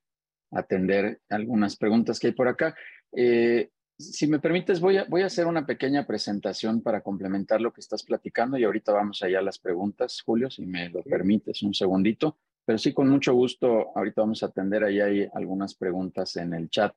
atender algunas preguntas que hay por acá. Si me permites, voy a, voy a hacer una pequeña presentación para complementar lo que estás platicando y ahorita vamos allá a las preguntas, Julio, si me lo permites, un segundito. Pero sí, con mucho gusto, ahorita vamos a atender, ahí hay algunas preguntas en el chat.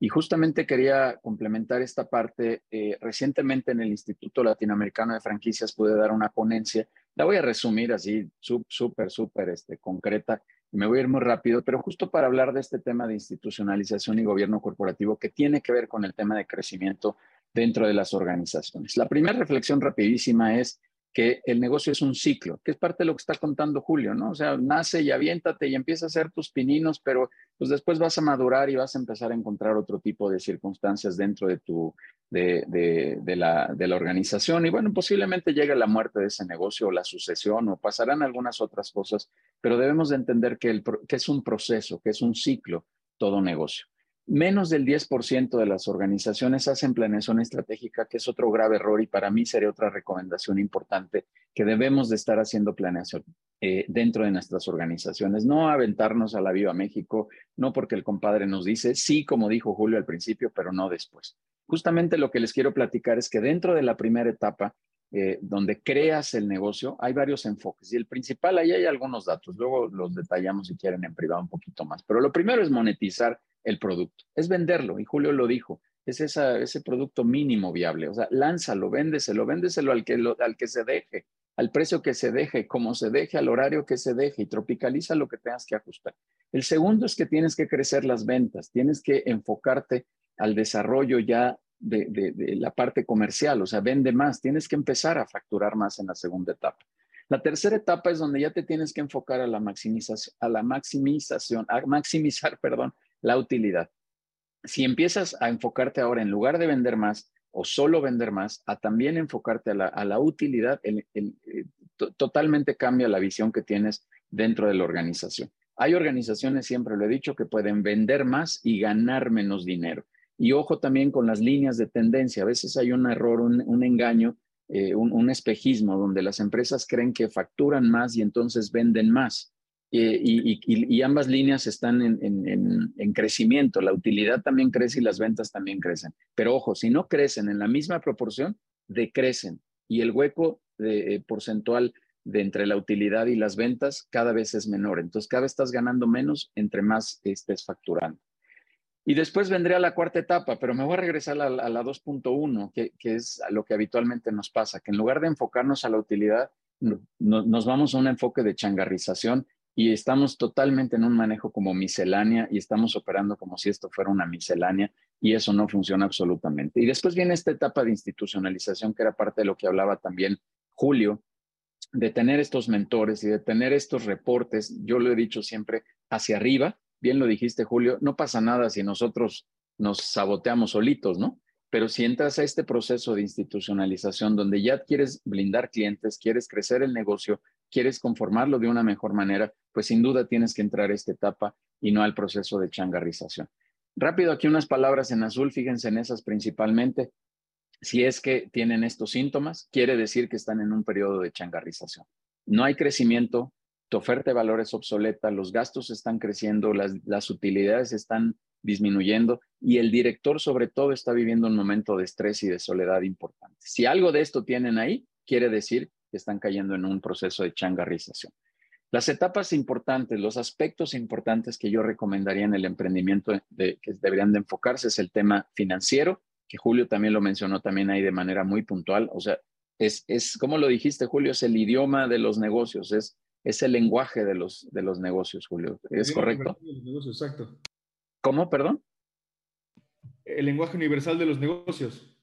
Y justamente quería complementar esta parte. Eh, recientemente en el Instituto Latinoamericano de Franquicias pude dar una ponencia. La voy a resumir así, súper, súper este, concreta me voy a ir muy rápido, pero justo para hablar de este tema de institucionalización y gobierno corporativo que tiene que ver con el tema de crecimiento dentro de las organizaciones. La primera reflexión rapidísima es que el negocio es un ciclo, que es parte de lo que está contando Julio, ¿no? O sea, nace y aviéntate y empieza a hacer tus pininos, pero pues después vas a madurar y vas a empezar a encontrar otro tipo de circunstancias dentro de tu, de, de, de, la, de la organización. Y bueno, posiblemente llegue la muerte de ese negocio o la sucesión o pasarán algunas otras cosas, pero debemos de entender que, el, que es un proceso, que es un ciclo, todo negocio. Menos del 10% de las organizaciones hacen planeación estratégica, que es otro grave error y para mí sería otra recomendación importante, que debemos de estar haciendo planeación eh, dentro de nuestras organizaciones, no aventarnos a la Viva México, no porque el compadre nos dice, sí, como dijo Julio al principio, pero no después. Justamente lo que les quiero platicar es que dentro de la primera etapa, eh, donde creas el negocio, hay varios enfoques y el principal, ahí hay algunos datos, luego los detallamos si quieren en privado un poquito más, pero lo primero es monetizar el producto, es venderlo, y Julio lo dijo, es ese producto mínimo viable, o sea, lánzalo, véndeselo, véndeselo al que, al que se deje, al precio que se deje, como se deje, al horario que se deje y tropicaliza lo que tengas que ajustar. El segundo es que tienes que crecer las ventas, tienes que enfocarte al desarrollo ya de, la parte comercial, o sea, vende más, tienes que empezar a facturar más en la segunda etapa. La tercera etapa es donde ya te tienes que enfocar a la maximización, a la maximización, a maximizar, perdón, la utilidad. Si empiezas a enfocarte ahora en lugar de vender más o solo vender más, a también enfocarte a la, utilidad, el, eh, totalmente cambia la visión que tienes dentro de la organización. Hay organizaciones, siempre lo he dicho, que pueden vender más y ganar menos dinero. Y ojo también con las líneas de tendencia. A veces hay un error, un, engaño, eh, un, espejismo donde las empresas creen que facturan más y entonces venden más. Eh, y, ambas líneas están en, crecimiento. La utilidad también crece y las ventas también crecen. Pero ojo, si no crecen en la misma proporción, decrecen. Y el hueco de, eh, porcentual de entre la utilidad y las ventas cada vez es menor. Entonces, cada vez estás ganando menos entre más estés facturando. Y después vendría la cuarta etapa, pero me voy a regresar a la, 2.1, que, es lo que habitualmente nos pasa, que en lugar de enfocarnos a la utilidad, nos vamos a un enfoque de changarrización y estamos totalmente en un manejo como miscelánea y estamos operando como si esto fuera una miscelánea y eso no funciona absolutamente. Y después viene esta etapa de institucionalización, que era parte de lo que hablaba también Julio, de tener estos mentores y de tener estos reportes, yo lo he dicho siempre, hacia arriba, bien lo dijiste, Julio, no pasa nada si nosotros nos saboteamos solitos, ¿no? Pero si entras a este proceso de institucionalización donde ya quieres blindar clientes, quieres crecer el negocio, quieres conformarlo de una mejor manera, pues sin duda tienes que entrar a esta etapa y no al proceso de changarrización. Rápido, aquí unas palabras en azul, fíjense en esas principalmente. Si es que tienen estos síntomas, quiere decir que están en un periodo de changarrización. No hay crecimiento, tu oferta de valor es obsoleta, los gastos están creciendo, las, utilidades están disminuyendo y el director sobre todo está viviendo un momento de estrés y de soledad importante. Si algo de esto tienen ahí, quiere decir que están cayendo en un proceso de changarrización. Las etapas importantes, los aspectos importantes que yo recomendaría en el emprendimiento de, que deberían de enfocarse es el tema financiero, que Julio también lo mencionó también ahí de manera muy puntual. O sea, es, es como lo dijiste, Julio, es el idioma de los negocios, es es el lenguaje de los, de los negocios, Julio. ¿Es correcto? exacto. ¿Cómo, perdón? El lenguaje universal de los negocios.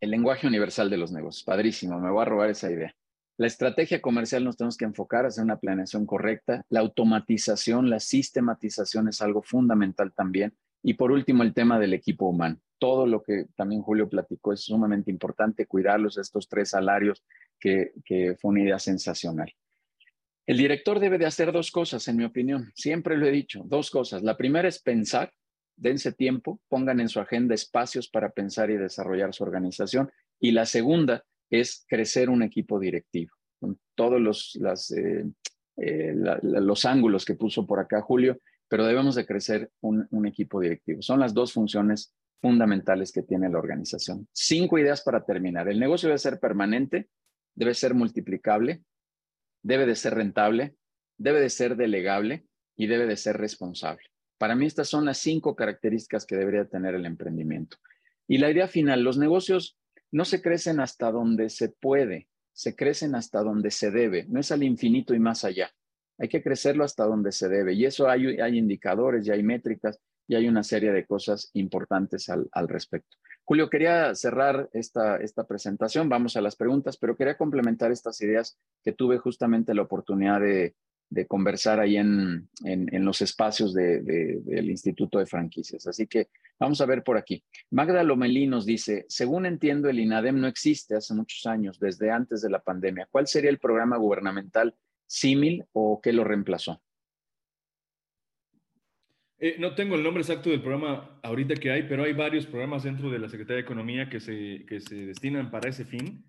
El lenguaje universal de los negocios. Padrísimo, me voy a robar esa idea. La estrategia comercial nos tenemos que enfocar, hacer una planeación correcta. La automatización, la sistematización es algo fundamental también. Y por último, el tema del equipo humano. Todo lo que también Julio platicó es sumamente importante, cuidarlos, estos tres salarios, que, que fue una idea sensacional. El director debe de hacer dos cosas, en mi opinión. Siempre lo he dicho, dos cosas. La primera es pensar, dense tiempo, pongan en su agenda espacios para pensar y desarrollar su organización. Y la segunda es crecer un equipo directivo, con todos los, eh, eh, los ángulos que puso por acá Julio, pero debemos de crecer un, un equipo directivo. Son las dos funciones fundamentales que tiene la organización. Cinco ideas para terminar. El negocio debe ser permanente, debe ser multiplicable, debe de ser rentable, debe de ser delegable y debe de ser responsable. Para mí estas son las cinco características que debería tener el emprendimiento. Y la idea final, los negocios no se crecen hasta donde se puede, se crecen hasta donde se debe, no es al infinito y más allá. Hay que crecerlo hasta donde se debe. Y eso hay, indicadores y hay métricas y hay una serie de cosas importantes al, al respecto. Julio, quería cerrar esta, esta presentación, vamos a las preguntas, pero quería complementar estas ideas que tuve justamente la oportunidad de, conversar ahí en, los espacios del Instituto de Franquicias. Así que vamos a ver por aquí. Magda Lomelí nos dice, según entiendo, el INADEM no existe hace muchos años, desde antes de la pandemia. ¿Cuál sería el programa gubernamental símil o qué lo reemplazó? Eh, no tengo el nombre exacto del programa ahorita que hay, pero hay varios programas dentro de la Secretaría de Economía que se, que se destinan para ese fin.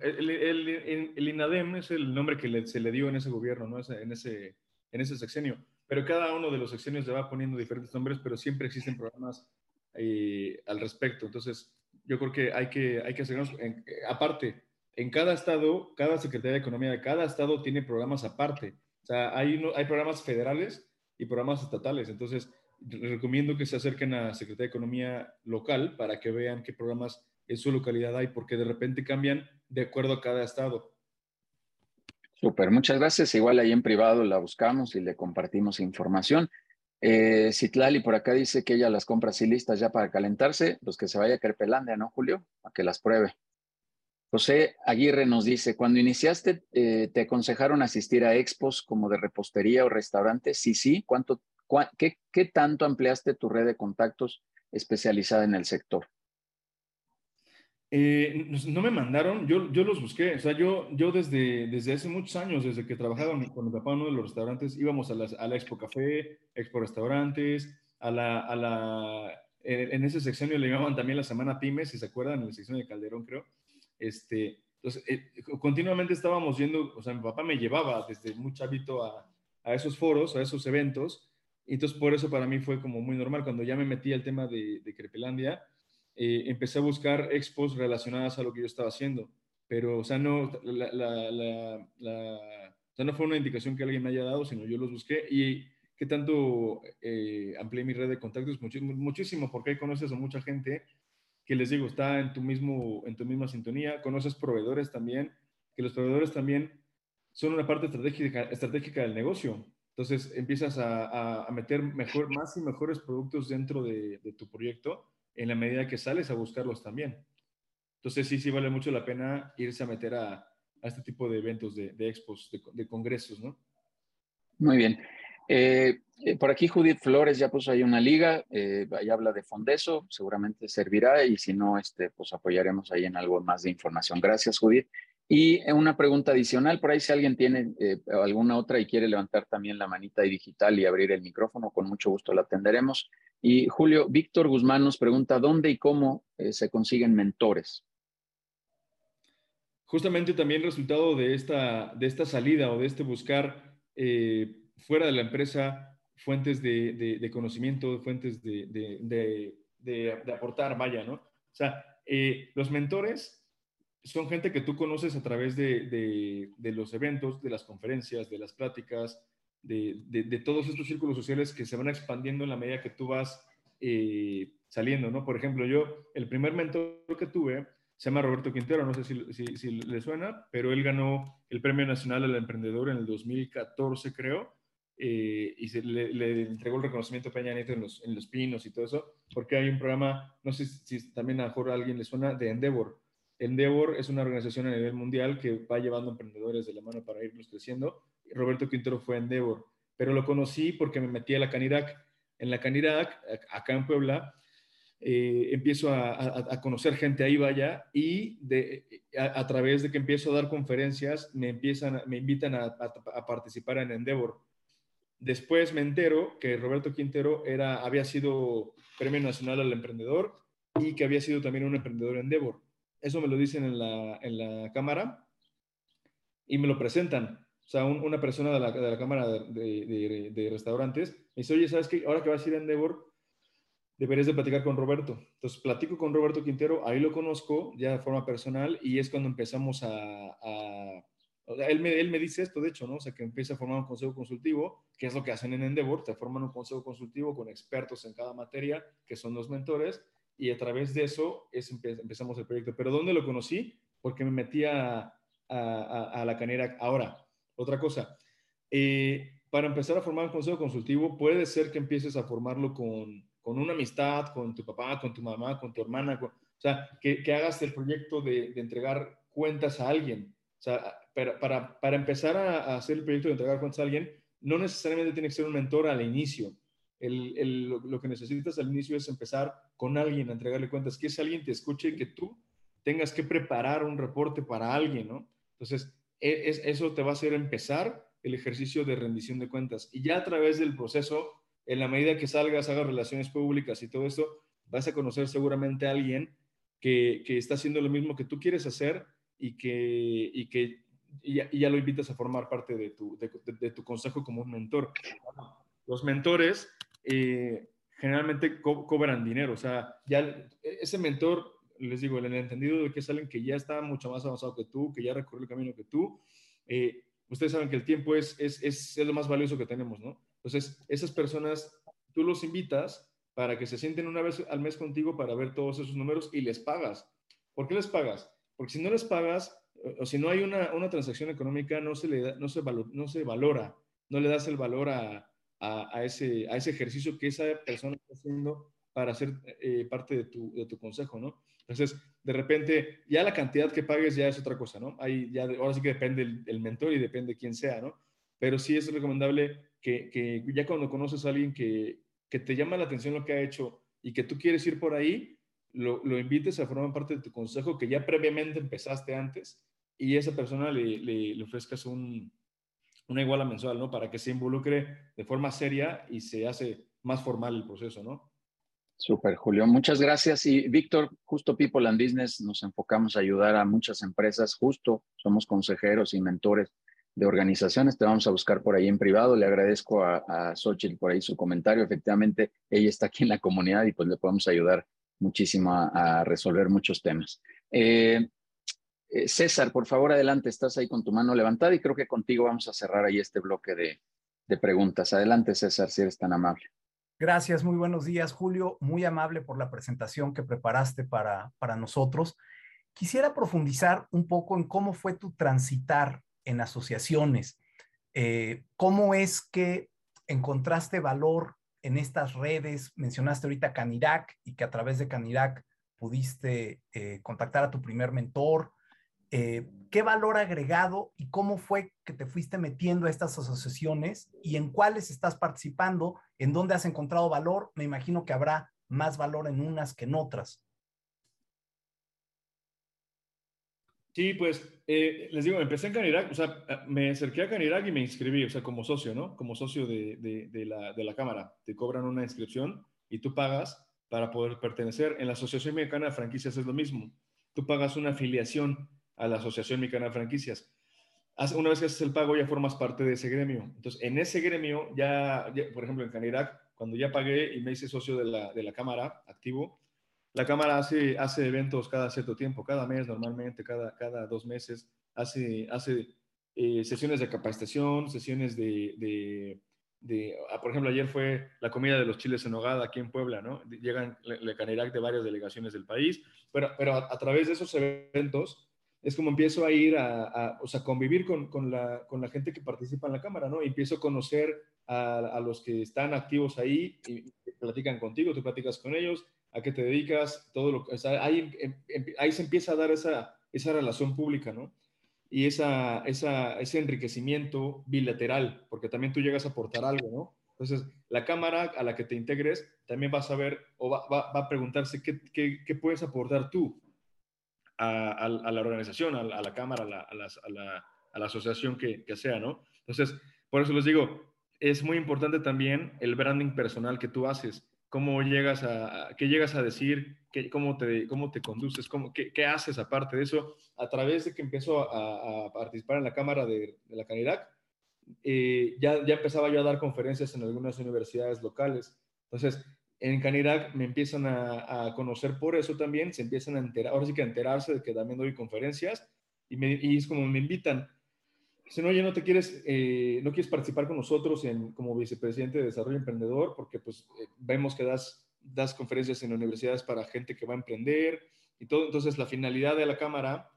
El, INADEM es el nombre que se le dio en ese gobierno, ¿no? en, ese, en ese sexenio. Pero cada uno de los sexenios le va poniendo diferentes nombres, pero siempre existen programas eh, al respecto. Entonces, yo creo que hay que, hay que hacernos, aparte, en cada estado, cada Secretaría de Economía de cada estado tiene programas aparte. O sea, hay, hay programas federales y programas estatales. Entonces, recomiendo que se acerquen a Secretaría de Economía local para que vean qué programas en su localidad hay, porque de repente cambian de acuerdo a cada estado. Súper, muchas gracias. Igual ahí en privado la buscamos y le compartimos información. Eh, Citlali por acá dice que ella las compra así listas ya para calentarse, los que se vaya a Kerpelandia, ¿no, Julio? A que las pruebe. José Aguirre nos dice, cuando iniciaste, eh, ¿te aconsejaron asistir a expos como de repostería o restaurantes? Sí, sí. ¿Cuánto, qué, qué, tanto ampliaste tu red de contactos especializada en el sector? Eh, no me mandaron, yo, yo los busqué. O sea, yo, yo desde, desde hace muchos años, desde que trabajaba con mi papá en uno de los restaurantes, íbamos a, a la Expo Café, Expo Restaurantes, a la, a la en, ese seccionio le llamaban también la Semana Pymes, si se acuerdan, en la sección de Calderón, creo. Este, entonces, eh, continuamente estábamos yendo, o sea, mi papá me llevaba desde muy chavito a, a, esos foros, a esos eventos, y entonces por eso para mí fue como muy normal. Cuando ya me metí al tema de Crepelandia, eh, empecé a buscar expos relacionadas a lo que yo estaba haciendo, pero, o sea, no, la, la, la, o sea, no fue una indicación que alguien me haya dado, sino yo los busqué y qué tanto eh, amplié mi red de contactos, muchísimo, porque ahí conoces a mucha gente que les digo, está en tu, mismo, en tu misma sintonía, conoces proveedores también, que los proveedores también son una parte estratégica, estratégica del negocio. Entonces empiezas a, a, meter mejor, más y mejores productos dentro de, de, tu proyecto en la medida que sales a buscarlos también. Entonces sí, sí vale mucho la pena irse a meter a, este tipo de eventos, de, de expos, de, congresos, ¿no? Muy bien. Eh, eh, por aquí Judith Flores ya puso ahí una liga, eh, ahí habla de Fondeso, seguramente servirá y si no, este, pues apoyaremos ahí en algo más de información. Gracias, Judith. Y una pregunta adicional, por ahí si alguien tiene alguna otra y quiere levantar también la manita digital y abrir el micrófono, con mucho gusto la atenderemos. Y Julio, Víctor Guzmán nos pregunta, ¿dónde y cómo se consiguen mentores? Justamente también resultado de esta, de esta salida o de este buscar fuera de la empresa fuentes de, conocimiento, fuentes de, aportar, vaya, ¿no? O sea, eh, los mentores son gente que tú conoces a través de, los eventos, de las conferencias, de las pláticas, de, todos estos círculos sociales que se van expandiendo en la medida que tú vas eh, saliendo, ¿no? Por ejemplo, yo, el primer mentor que tuve se llama Roberto Quintero, no sé si, le suena, pero él ganó el Premio Nacional al Emprendedor en el 2014, creo, eh, y se le, entregó el reconocimiento a Peña Nieto en los, en los, Pinos y todo eso, porque hay un programa, no sé si también a a alguien le suena, de Endeavor. Endeavor es una organización a nivel mundial que va llevando emprendedores de la mano para irlos creciendo. Roberto Quintero fue Endeavor, pero lo conocí porque me metí a la Canirac. En la Canirac, acá en Puebla, eh, empiezo a, conocer gente ahí vaya y de, a, través de que empiezo a dar conferencias me empiezan me invitan a, participar en Endeavor Después me entero que Roberto Quintero era, había sido Premio Nacional al Emprendedor y que había sido también un emprendedor en Devor. Eso me lo dicen en la, en la cámara y me lo presentan. O sea, una persona de la, de la Cámara de, de, Restaurantes me dice, oye, ¿sabes qué? Ahora que vas a ir a Endeavor, deberías de platicar con Roberto. Entonces, platico con Roberto Quintero, ahí lo conozco ya de forma personal y es cuando empezamos a él, me, él me dice esto, de hecho, ¿no? O sea, que empieza a formar un consejo consultivo, que es lo que hacen en Endeavor, te forman un consejo consultivo con expertos en cada materia, que son los mentores, y a través de eso es, empezamos el proyecto. Pero ¿dónde lo conocí? Porque me metí a, a, la canera. Ahora, otra cosa, eh, para empezar a formar un consejo consultivo, puede ser que empieces a formarlo con, con una amistad, con tu papá, con tu mamá, con tu hermana, o sea, que, hagas el proyecto de, entregar cuentas a alguien. O sea, para, para empezar a, hacer el proyecto de entregar cuentas a alguien, no necesariamente tiene que ser un mentor al inicio. El, el, lo, que necesitas al inicio es empezar con alguien a entregarle cuentas, que ese alguien te escuche y que tú tengas que preparar un reporte para alguien, ¿no? Entonces, es, eso te va a hacer empezar el ejercicio de rendición de cuentas. Y ya a través del proceso, en la medida que salgas, hagas relaciones públicas y todo esto, vas a conocer seguramente a alguien que, que está haciendo lo mismo que tú quieres hacer y que, y que y ya, lo invitas a formar parte de tu, de, tu consejo como un mentor. Los mentores eh, generalmente cobran dinero, o sea, ya ese mentor les digo, el entendido de que es alguien que ya está mucho más avanzado que tú, que ya recorrió el camino que tú. Eh, ustedes saben que el tiempo es, es, es, es, lo más valioso que tenemos, ¿no? Entonces, esas personas, tú los invitas para que se sienten una vez al mes contigo para ver todos esos números y les pagas. ¿Por qué les pagas? Porque si no les pagas, o si no hay una, una transacción económica, no se, le da, no, se no se valora, no le das el valor a, a, a, ese, a ese ejercicio que esa persona está haciendo para ser eh, parte de tu, de tu consejo, ¿no? Entonces, de repente, ya la cantidad que pagues ya es otra cosa, ¿no? Ahí ya, ahora sí que depende el, mentor y depende quién sea, ¿no? Pero sí es recomendable que, que ya cuando conoces a alguien que, que, te llama la atención lo que ha hecho y que tú quieres ir por ahí, lo, lo invites a formar parte de tu consejo que ya previamente empezaste antes y esa persona le, le, le ofrezcas un, una iguala mensual, ¿no? Para que se involucre de forma seria y se hace más formal el proceso, ¿no? Super, Julio. Muchas gracias. Y Víctor, justo People and Business, nos enfocamos a ayudar a muchas empresas. Justo somos consejeros y mentores de organizaciones. Te vamos a buscar por ahí en privado. Le agradezco a, a Xochitl por ahí su comentario. Efectivamente, ella está aquí en la comunidad y pues le podemos ayudar muchísimo a, resolver muchos temas. Eh, eh, César, por favor, adelante. Estás ahí con tu mano levantada y creo que contigo vamos a cerrar ahí este bloque de preguntas. Adelante, César, si eres tan amable. Gracias, muy buenos días, Julio. Muy amable por la presentación que preparaste para, para nosotros. Quisiera profundizar un poco en cómo fue tu transitar en asociaciones. Eh, ¿Cómo es que encontraste valor en estas redes? Mencionaste ahorita Canirac y que a través de Canirac pudiste eh, contactar a tu primer mentor. Eh, ¿Qué valor agregado y cómo fue que te fuiste metiendo a estas asociaciones y en cuáles estás participando? ¿En dónde has encontrado valor? Me imagino que habrá más valor en unas que en otras. Sí, pues eh, les digo, empecé en Canirac, o sea, me acerqué a Canirac y me inscribí, o sea, como socio, ¿no? Como socio de, de, de, la, de la Cámara. Te cobran una inscripción y tú pagas para poder pertenecer. En la Asociación Mexicana de Franquicias es lo mismo. Tú pagas una afiliación a la Asociación Mexicana de Franquicias. Una vez que haces el pago ya formas parte de ese gremio. Entonces, en ese gremio, ya, por ejemplo, en Canirac, cuando ya pagué y me hice socio de la, de la Cámara, activo, la Cámara hace, hace eventos cada cierto tiempo, cada mes normalmente, cada, cada dos meses, hace, hace eh, sesiones de capacitación, sesiones de, de, de ah, por ejemplo, ayer fue la comida de los chiles en hogada aquí en Puebla, ¿no? Llegan la Canirac de varias delegaciones del país, pero, pero a, a través de esos eventos es como empiezo a ir a, o sea, convivir con, con, la, con, la, gente que participa en la cámara, ¿no? Y empiezo a conocer a, a, los que están activos ahí y platican contigo, tú platicas con ellos, a qué te dedicas, todo lo que, o sea, ahí, em, em, ahí se empieza a dar esa, esa relación pública, ¿no? Y esa, esa, ese enriquecimiento bilateral, porque también tú llegas a aportar algo, ¿no? Entonces, la cámara a la que te integres también va a saber o va, va, va a preguntarse qué, qué, qué puedes aportar tú a, la organización, a, la cámara, a la, a la, asociación que, que, sea, ¿no? Entonces, por eso les digo, es muy importante también el branding personal que tú haces, cómo llegas a, qué llegas a decir, cómo, te, cómo te conduces, cómo, qué, haces aparte de eso, a través de que empezó a, participar en la Cámara de, la Canidad, eh, ya, ya empezaba yo a dar conferencias en algunas universidades locales. Entonces, en Canirac me empiezan a, conocer por eso también, se empiezan a enterar, ahora sí que a enterarse de que también doy conferencias y, es como me invitan. No, oye, no te quieres, eh, no quieres participar con nosotros en, como vicepresidente de Desarrollo Emprendedor, porque pues eh, vemos que das, das conferencias en universidades para gente que va a emprender y todo. Entonces, la finalidad de la Cámara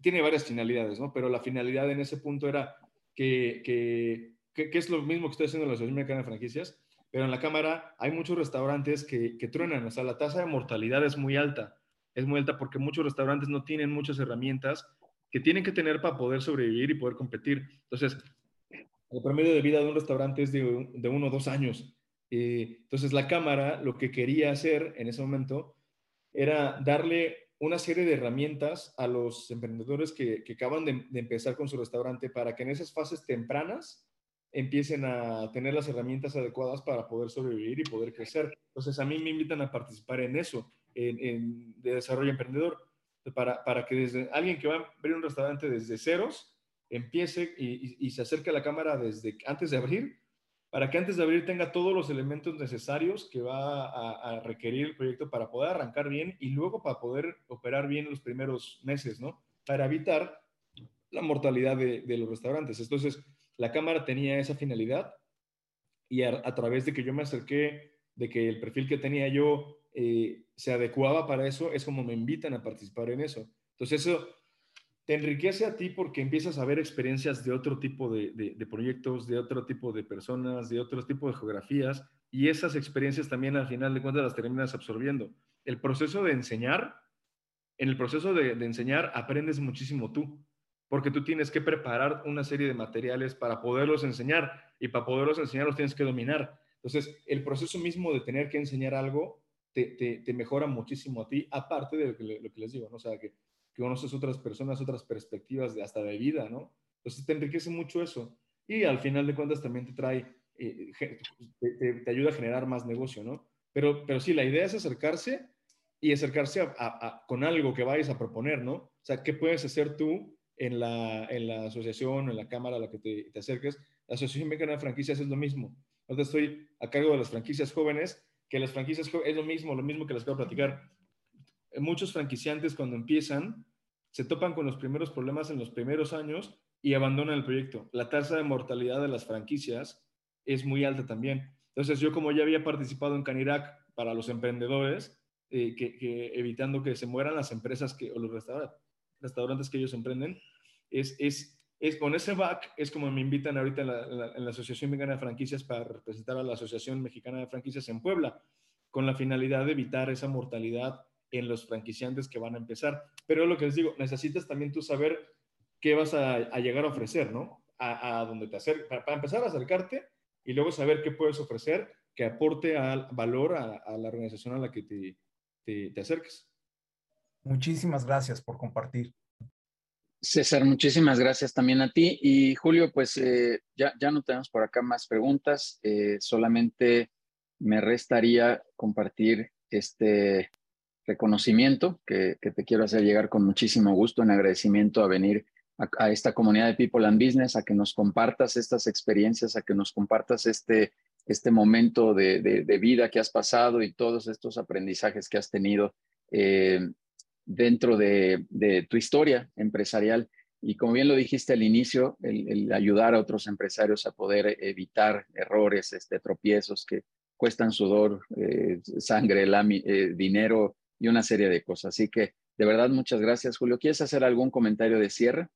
tiene varias finalidades, ¿no? Pero la finalidad en ese punto era que, que, que, es lo mismo que estoy haciendo en la Asociación de Franquicias, pero en la cámara hay muchos restaurantes que, que truenan, o sea, la tasa de mortalidad es muy alta, es muy alta porque muchos restaurantes no tienen muchas herramientas que tienen que tener para poder sobrevivir y poder competir. Entonces, el promedio de vida de un restaurante es de, de uno o dos años. Eh, entonces, la cámara lo que quería hacer en ese momento era darle una serie de herramientas a los emprendedores que, que acaban de, de empezar con su restaurante para que en esas fases tempranas empiecen a tener las herramientas adecuadas para poder sobrevivir y poder crecer. Entonces, a mí me invitan a participar en eso, en, en de desarrollo emprendedor, para, para, que desde alguien que va a abrir un restaurante desde ceros, empiece y, y, se acerque a la cámara desde antes de abrir para que antes de abrir tenga todos los elementos necesarios que va a, requerir el proyecto para poder arrancar bien y luego para poder operar bien los primeros meses, ¿no? Para evitar la mortalidad de, los restaurantes. Entonces, la cámara tenía esa finalidad y a, través de que yo me acerqué, de que el perfil que tenía yo eh, se adecuaba para eso, es como me invitan a participar en eso. Entonces, eso te enriquece a ti porque empiezas a ver experiencias de otro tipo de, proyectos, de otro tipo de personas, de otro tipo de geografías, y esas experiencias también al final de cuentas las terminas absorbiendo. El proceso de enseñar, en el proceso de, enseñar aprendes muchísimo tú, porque tú tienes que preparar una serie de materiales para poderlos enseñar, y para poderlos enseñar los tienes que dominar. Entonces, el proceso mismo de tener que enseñar algo te, mejora muchísimo a ti, aparte de lo que, lo que les digo, ¿no? O sea, que que conoces otras personas, otras perspectivas de, hasta de vida, ¿no? Entonces te enriquece mucho eso. Y al final de cuentas también te trae, eh, te, ayuda a generar más negocio, ¿no? Pero, pero sí, la idea es acercarse y acercarse a, con algo que vayas a proponer, ¿no? O sea, ¿qué puedes hacer tú en la, en la asociación, en la cámara a la que te, acerques? La Asociación Mexicana de Franquicias es lo mismo. Ahorita estoy a cargo de las franquicias jóvenes, que las franquicias es lo mismo, lo mismo que les quiero platicar muchos franquiciantes cuando empiezan se topan con los primeros problemas en los primeros años y abandonan el proyecto. La tasa de mortalidad de las franquicias es muy alta también. Entonces yo como ya había participado en Canirac para los emprendedores, eh, que, evitando que se mueran las empresas que, o los restaurantes, que ellos emprenden, es, es, es con ese back, es como me invitan ahorita en la, Asociación Mexicana de Franquicias para representar a la Asociación Mexicana de Franquicias en Puebla, con la finalidad de evitar esa mortalidad en los franquiciantes que van a empezar. Pero lo que les digo, necesitas también tú saber qué vas a, llegar a ofrecer, ¿no? A, donde te acerques, para, empezar a acercarte y luego saber qué puedes ofrecer que aporte al valor a, la organización a la que te, te, acerques. Muchísimas gracias por compartir. César, muchísimas gracias también a ti. Y Julio, pues eh, ya, ya no tenemos por acá más preguntas. Eh, solamente me restaría compartir este reconocimiento que, te quiero hacer llegar con muchísimo gusto en agradecimiento a venir a, esta comunidad de People and Business, a que nos compartas estas experiencias, a que nos compartas este, este momento de, vida que has pasado y todos estos aprendizajes que has tenido eh, dentro de, tu historia empresarial. Y como bien lo dijiste al inicio, el, ayudar a otros empresarios a poder evitar errores, este, tropiezos que cuestan sudor, eh, sangre, eh, dinero, y una serie de cosas. Así que de verdad, muchas gracias, Julio. ¿Quieres hacer algún comentario de cierre?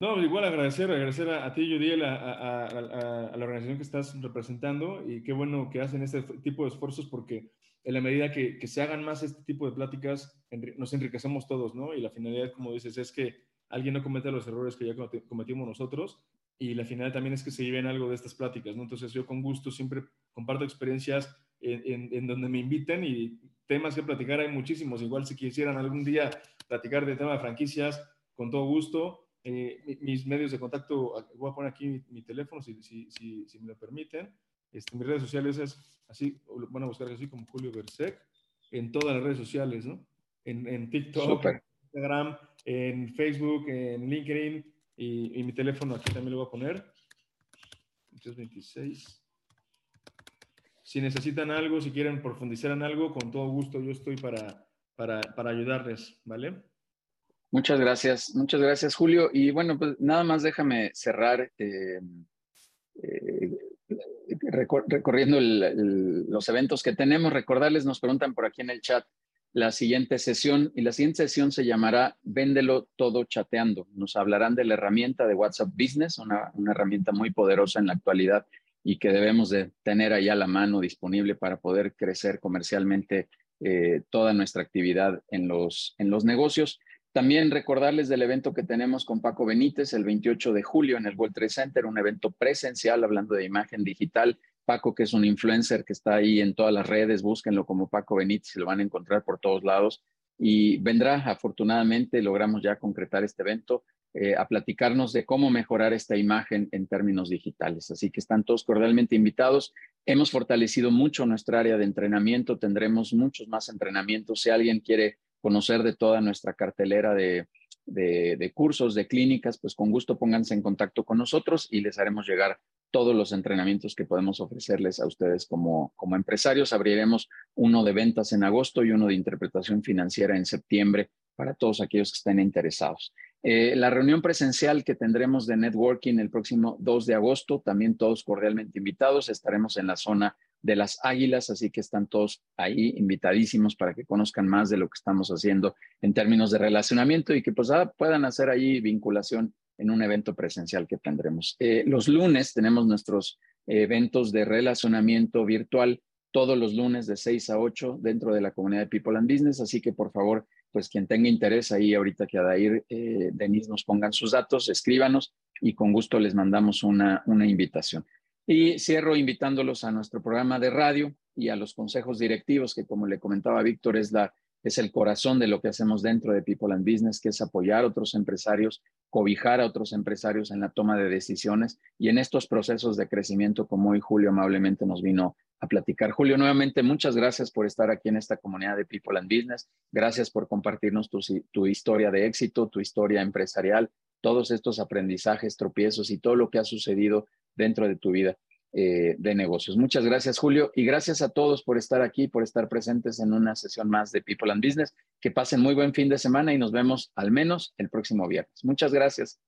No, igual agradecer, agradecer a, ti, Judy, a, a, la organización que estás representando y qué bueno que hacen este tipo de esfuerzos porque en la medida que, que se hagan más este tipo de pláticas, nos enriquecemos todos, ¿no? Y la finalidad, como dices, es que alguien no cometa los errores que ya cometimos nosotros y la finalidad también es que se lleven algo de estas pláticas, ¿no? Entonces yo con gusto siempre comparto experiencias en, donde me inviten y temas que platicar hay muchísimos. Igual si quisieran algún día platicar de tema de franquicias, con todo gusto. Eh, mis medios de contacto, voy a poner aquí mi, teléfono si, si, si, me lo permiten. Este, mis redes sociales es así, van a buscar así como Julio Bersec, en todas las redes sociales, ¿no? En, en TikTok, en Instagram, en Facebook, en LinkedIn y, y, mi teléfono aquí también lo voy a poner. 326 si necesitan algo, si quieren profundizar en algo, con todo gusto yo estoy para, para, ayudarles, ¿vale? Muchas gracias, muchas gracias Julio. Y bueno, pues nada más déjame cerrar eh, eh, recorriendo los eventos que tenemos. Recordarles, nos preguntan por aquí en el chat la siguiente sesión y la siguiente sesión se llamará Véndelo todo chateando. Nos hablarán de la herramienta de WhatsApp Business, una, herramienta muy poderosa en la actualidad y que debemos de tener ahí a la mano disponible para poder crecer comercialmente eh, toda nuestra actividad en los, en los negocios. También recordarles del evento que tenemos con Paco Benítez el 28 de julio en el World Trade Center, un evento presencial hablando de imagen digital. Paco, que es un influencer que está ahí en todas las redes, búsquenlo como Paco Benítez lo van a encontrar por todos lados. Y vendrá, afortunadamente, logramos ya concretar este evento eh, a platicarnos de cómo mejorar esta imagen en términos digitales. Así que están todos cordialmente invitados. Hemos fortalecido mucho nuestra área de entrenamiento, tendremos muchos más entrenamientos. Si alguien quiere conocer de toda nuestra cartelera de, de, cursos, de clínicas, pues con gusto pónganse en contacto con nosotros y les haremos llegar todos los entrenamientos que podemos ofrecerles a ustedes como, como empresarios. Abriremos uno de ventas en agosto y uno de interpretación financiera en septiembre para todos aquellos que estén interesados. Eh, la reunión presencial que tendremos de networking el próximo 2 de agosto, también todos cordialmente invitados, estaremos en la zona de las águilas, así que están todos ahí invitadísimos para que conozcan más de lo que estamos haciendo en términos de relacionamiento y que pues ah, puedan hacer ahí vinculación en un evento presencial que tendremos. Eh, los lunes tenemos nuestros eventos de relacionamiento virtual todos los lunes de 6 a 8 dentro de la comunidad de People and Business, así que por favor pues quien tenga interés ahí ahorita que Adair, eh, Denise nos pongan sus datos, escríbanos y con gusto les mandamos una, una invitación. Y cierro invitándolos a nuestro programa de radio y a los consejos directivos, que como le comentaba Víctor, es, es el corazón de lo que hacemos dentro de People and Business, que es apoyar a otros empresarios, cobijar a otros empresarios en la toma de decisiones y en estos procesos de crecimiento, como hoy Julio amablemente nos vino a platicar. Julio, nuevamente, muchas gracias por estar aquí en esta comunidad de People and Business. Gracias por compartirnos tu, historia de éxito, tu historia empresarial, todos estos aprendizajes, tropiezos y todo lo que ha sucedido dentro de tu vida eh, de negocios. Muchas gracias, Julio, y gracias a todos por estar aquí, por estar presentes en una sesión más de People and Business. Que pasen muy buen fin de semana y nos vemos al menos el próximo viernes. Muchas gracias.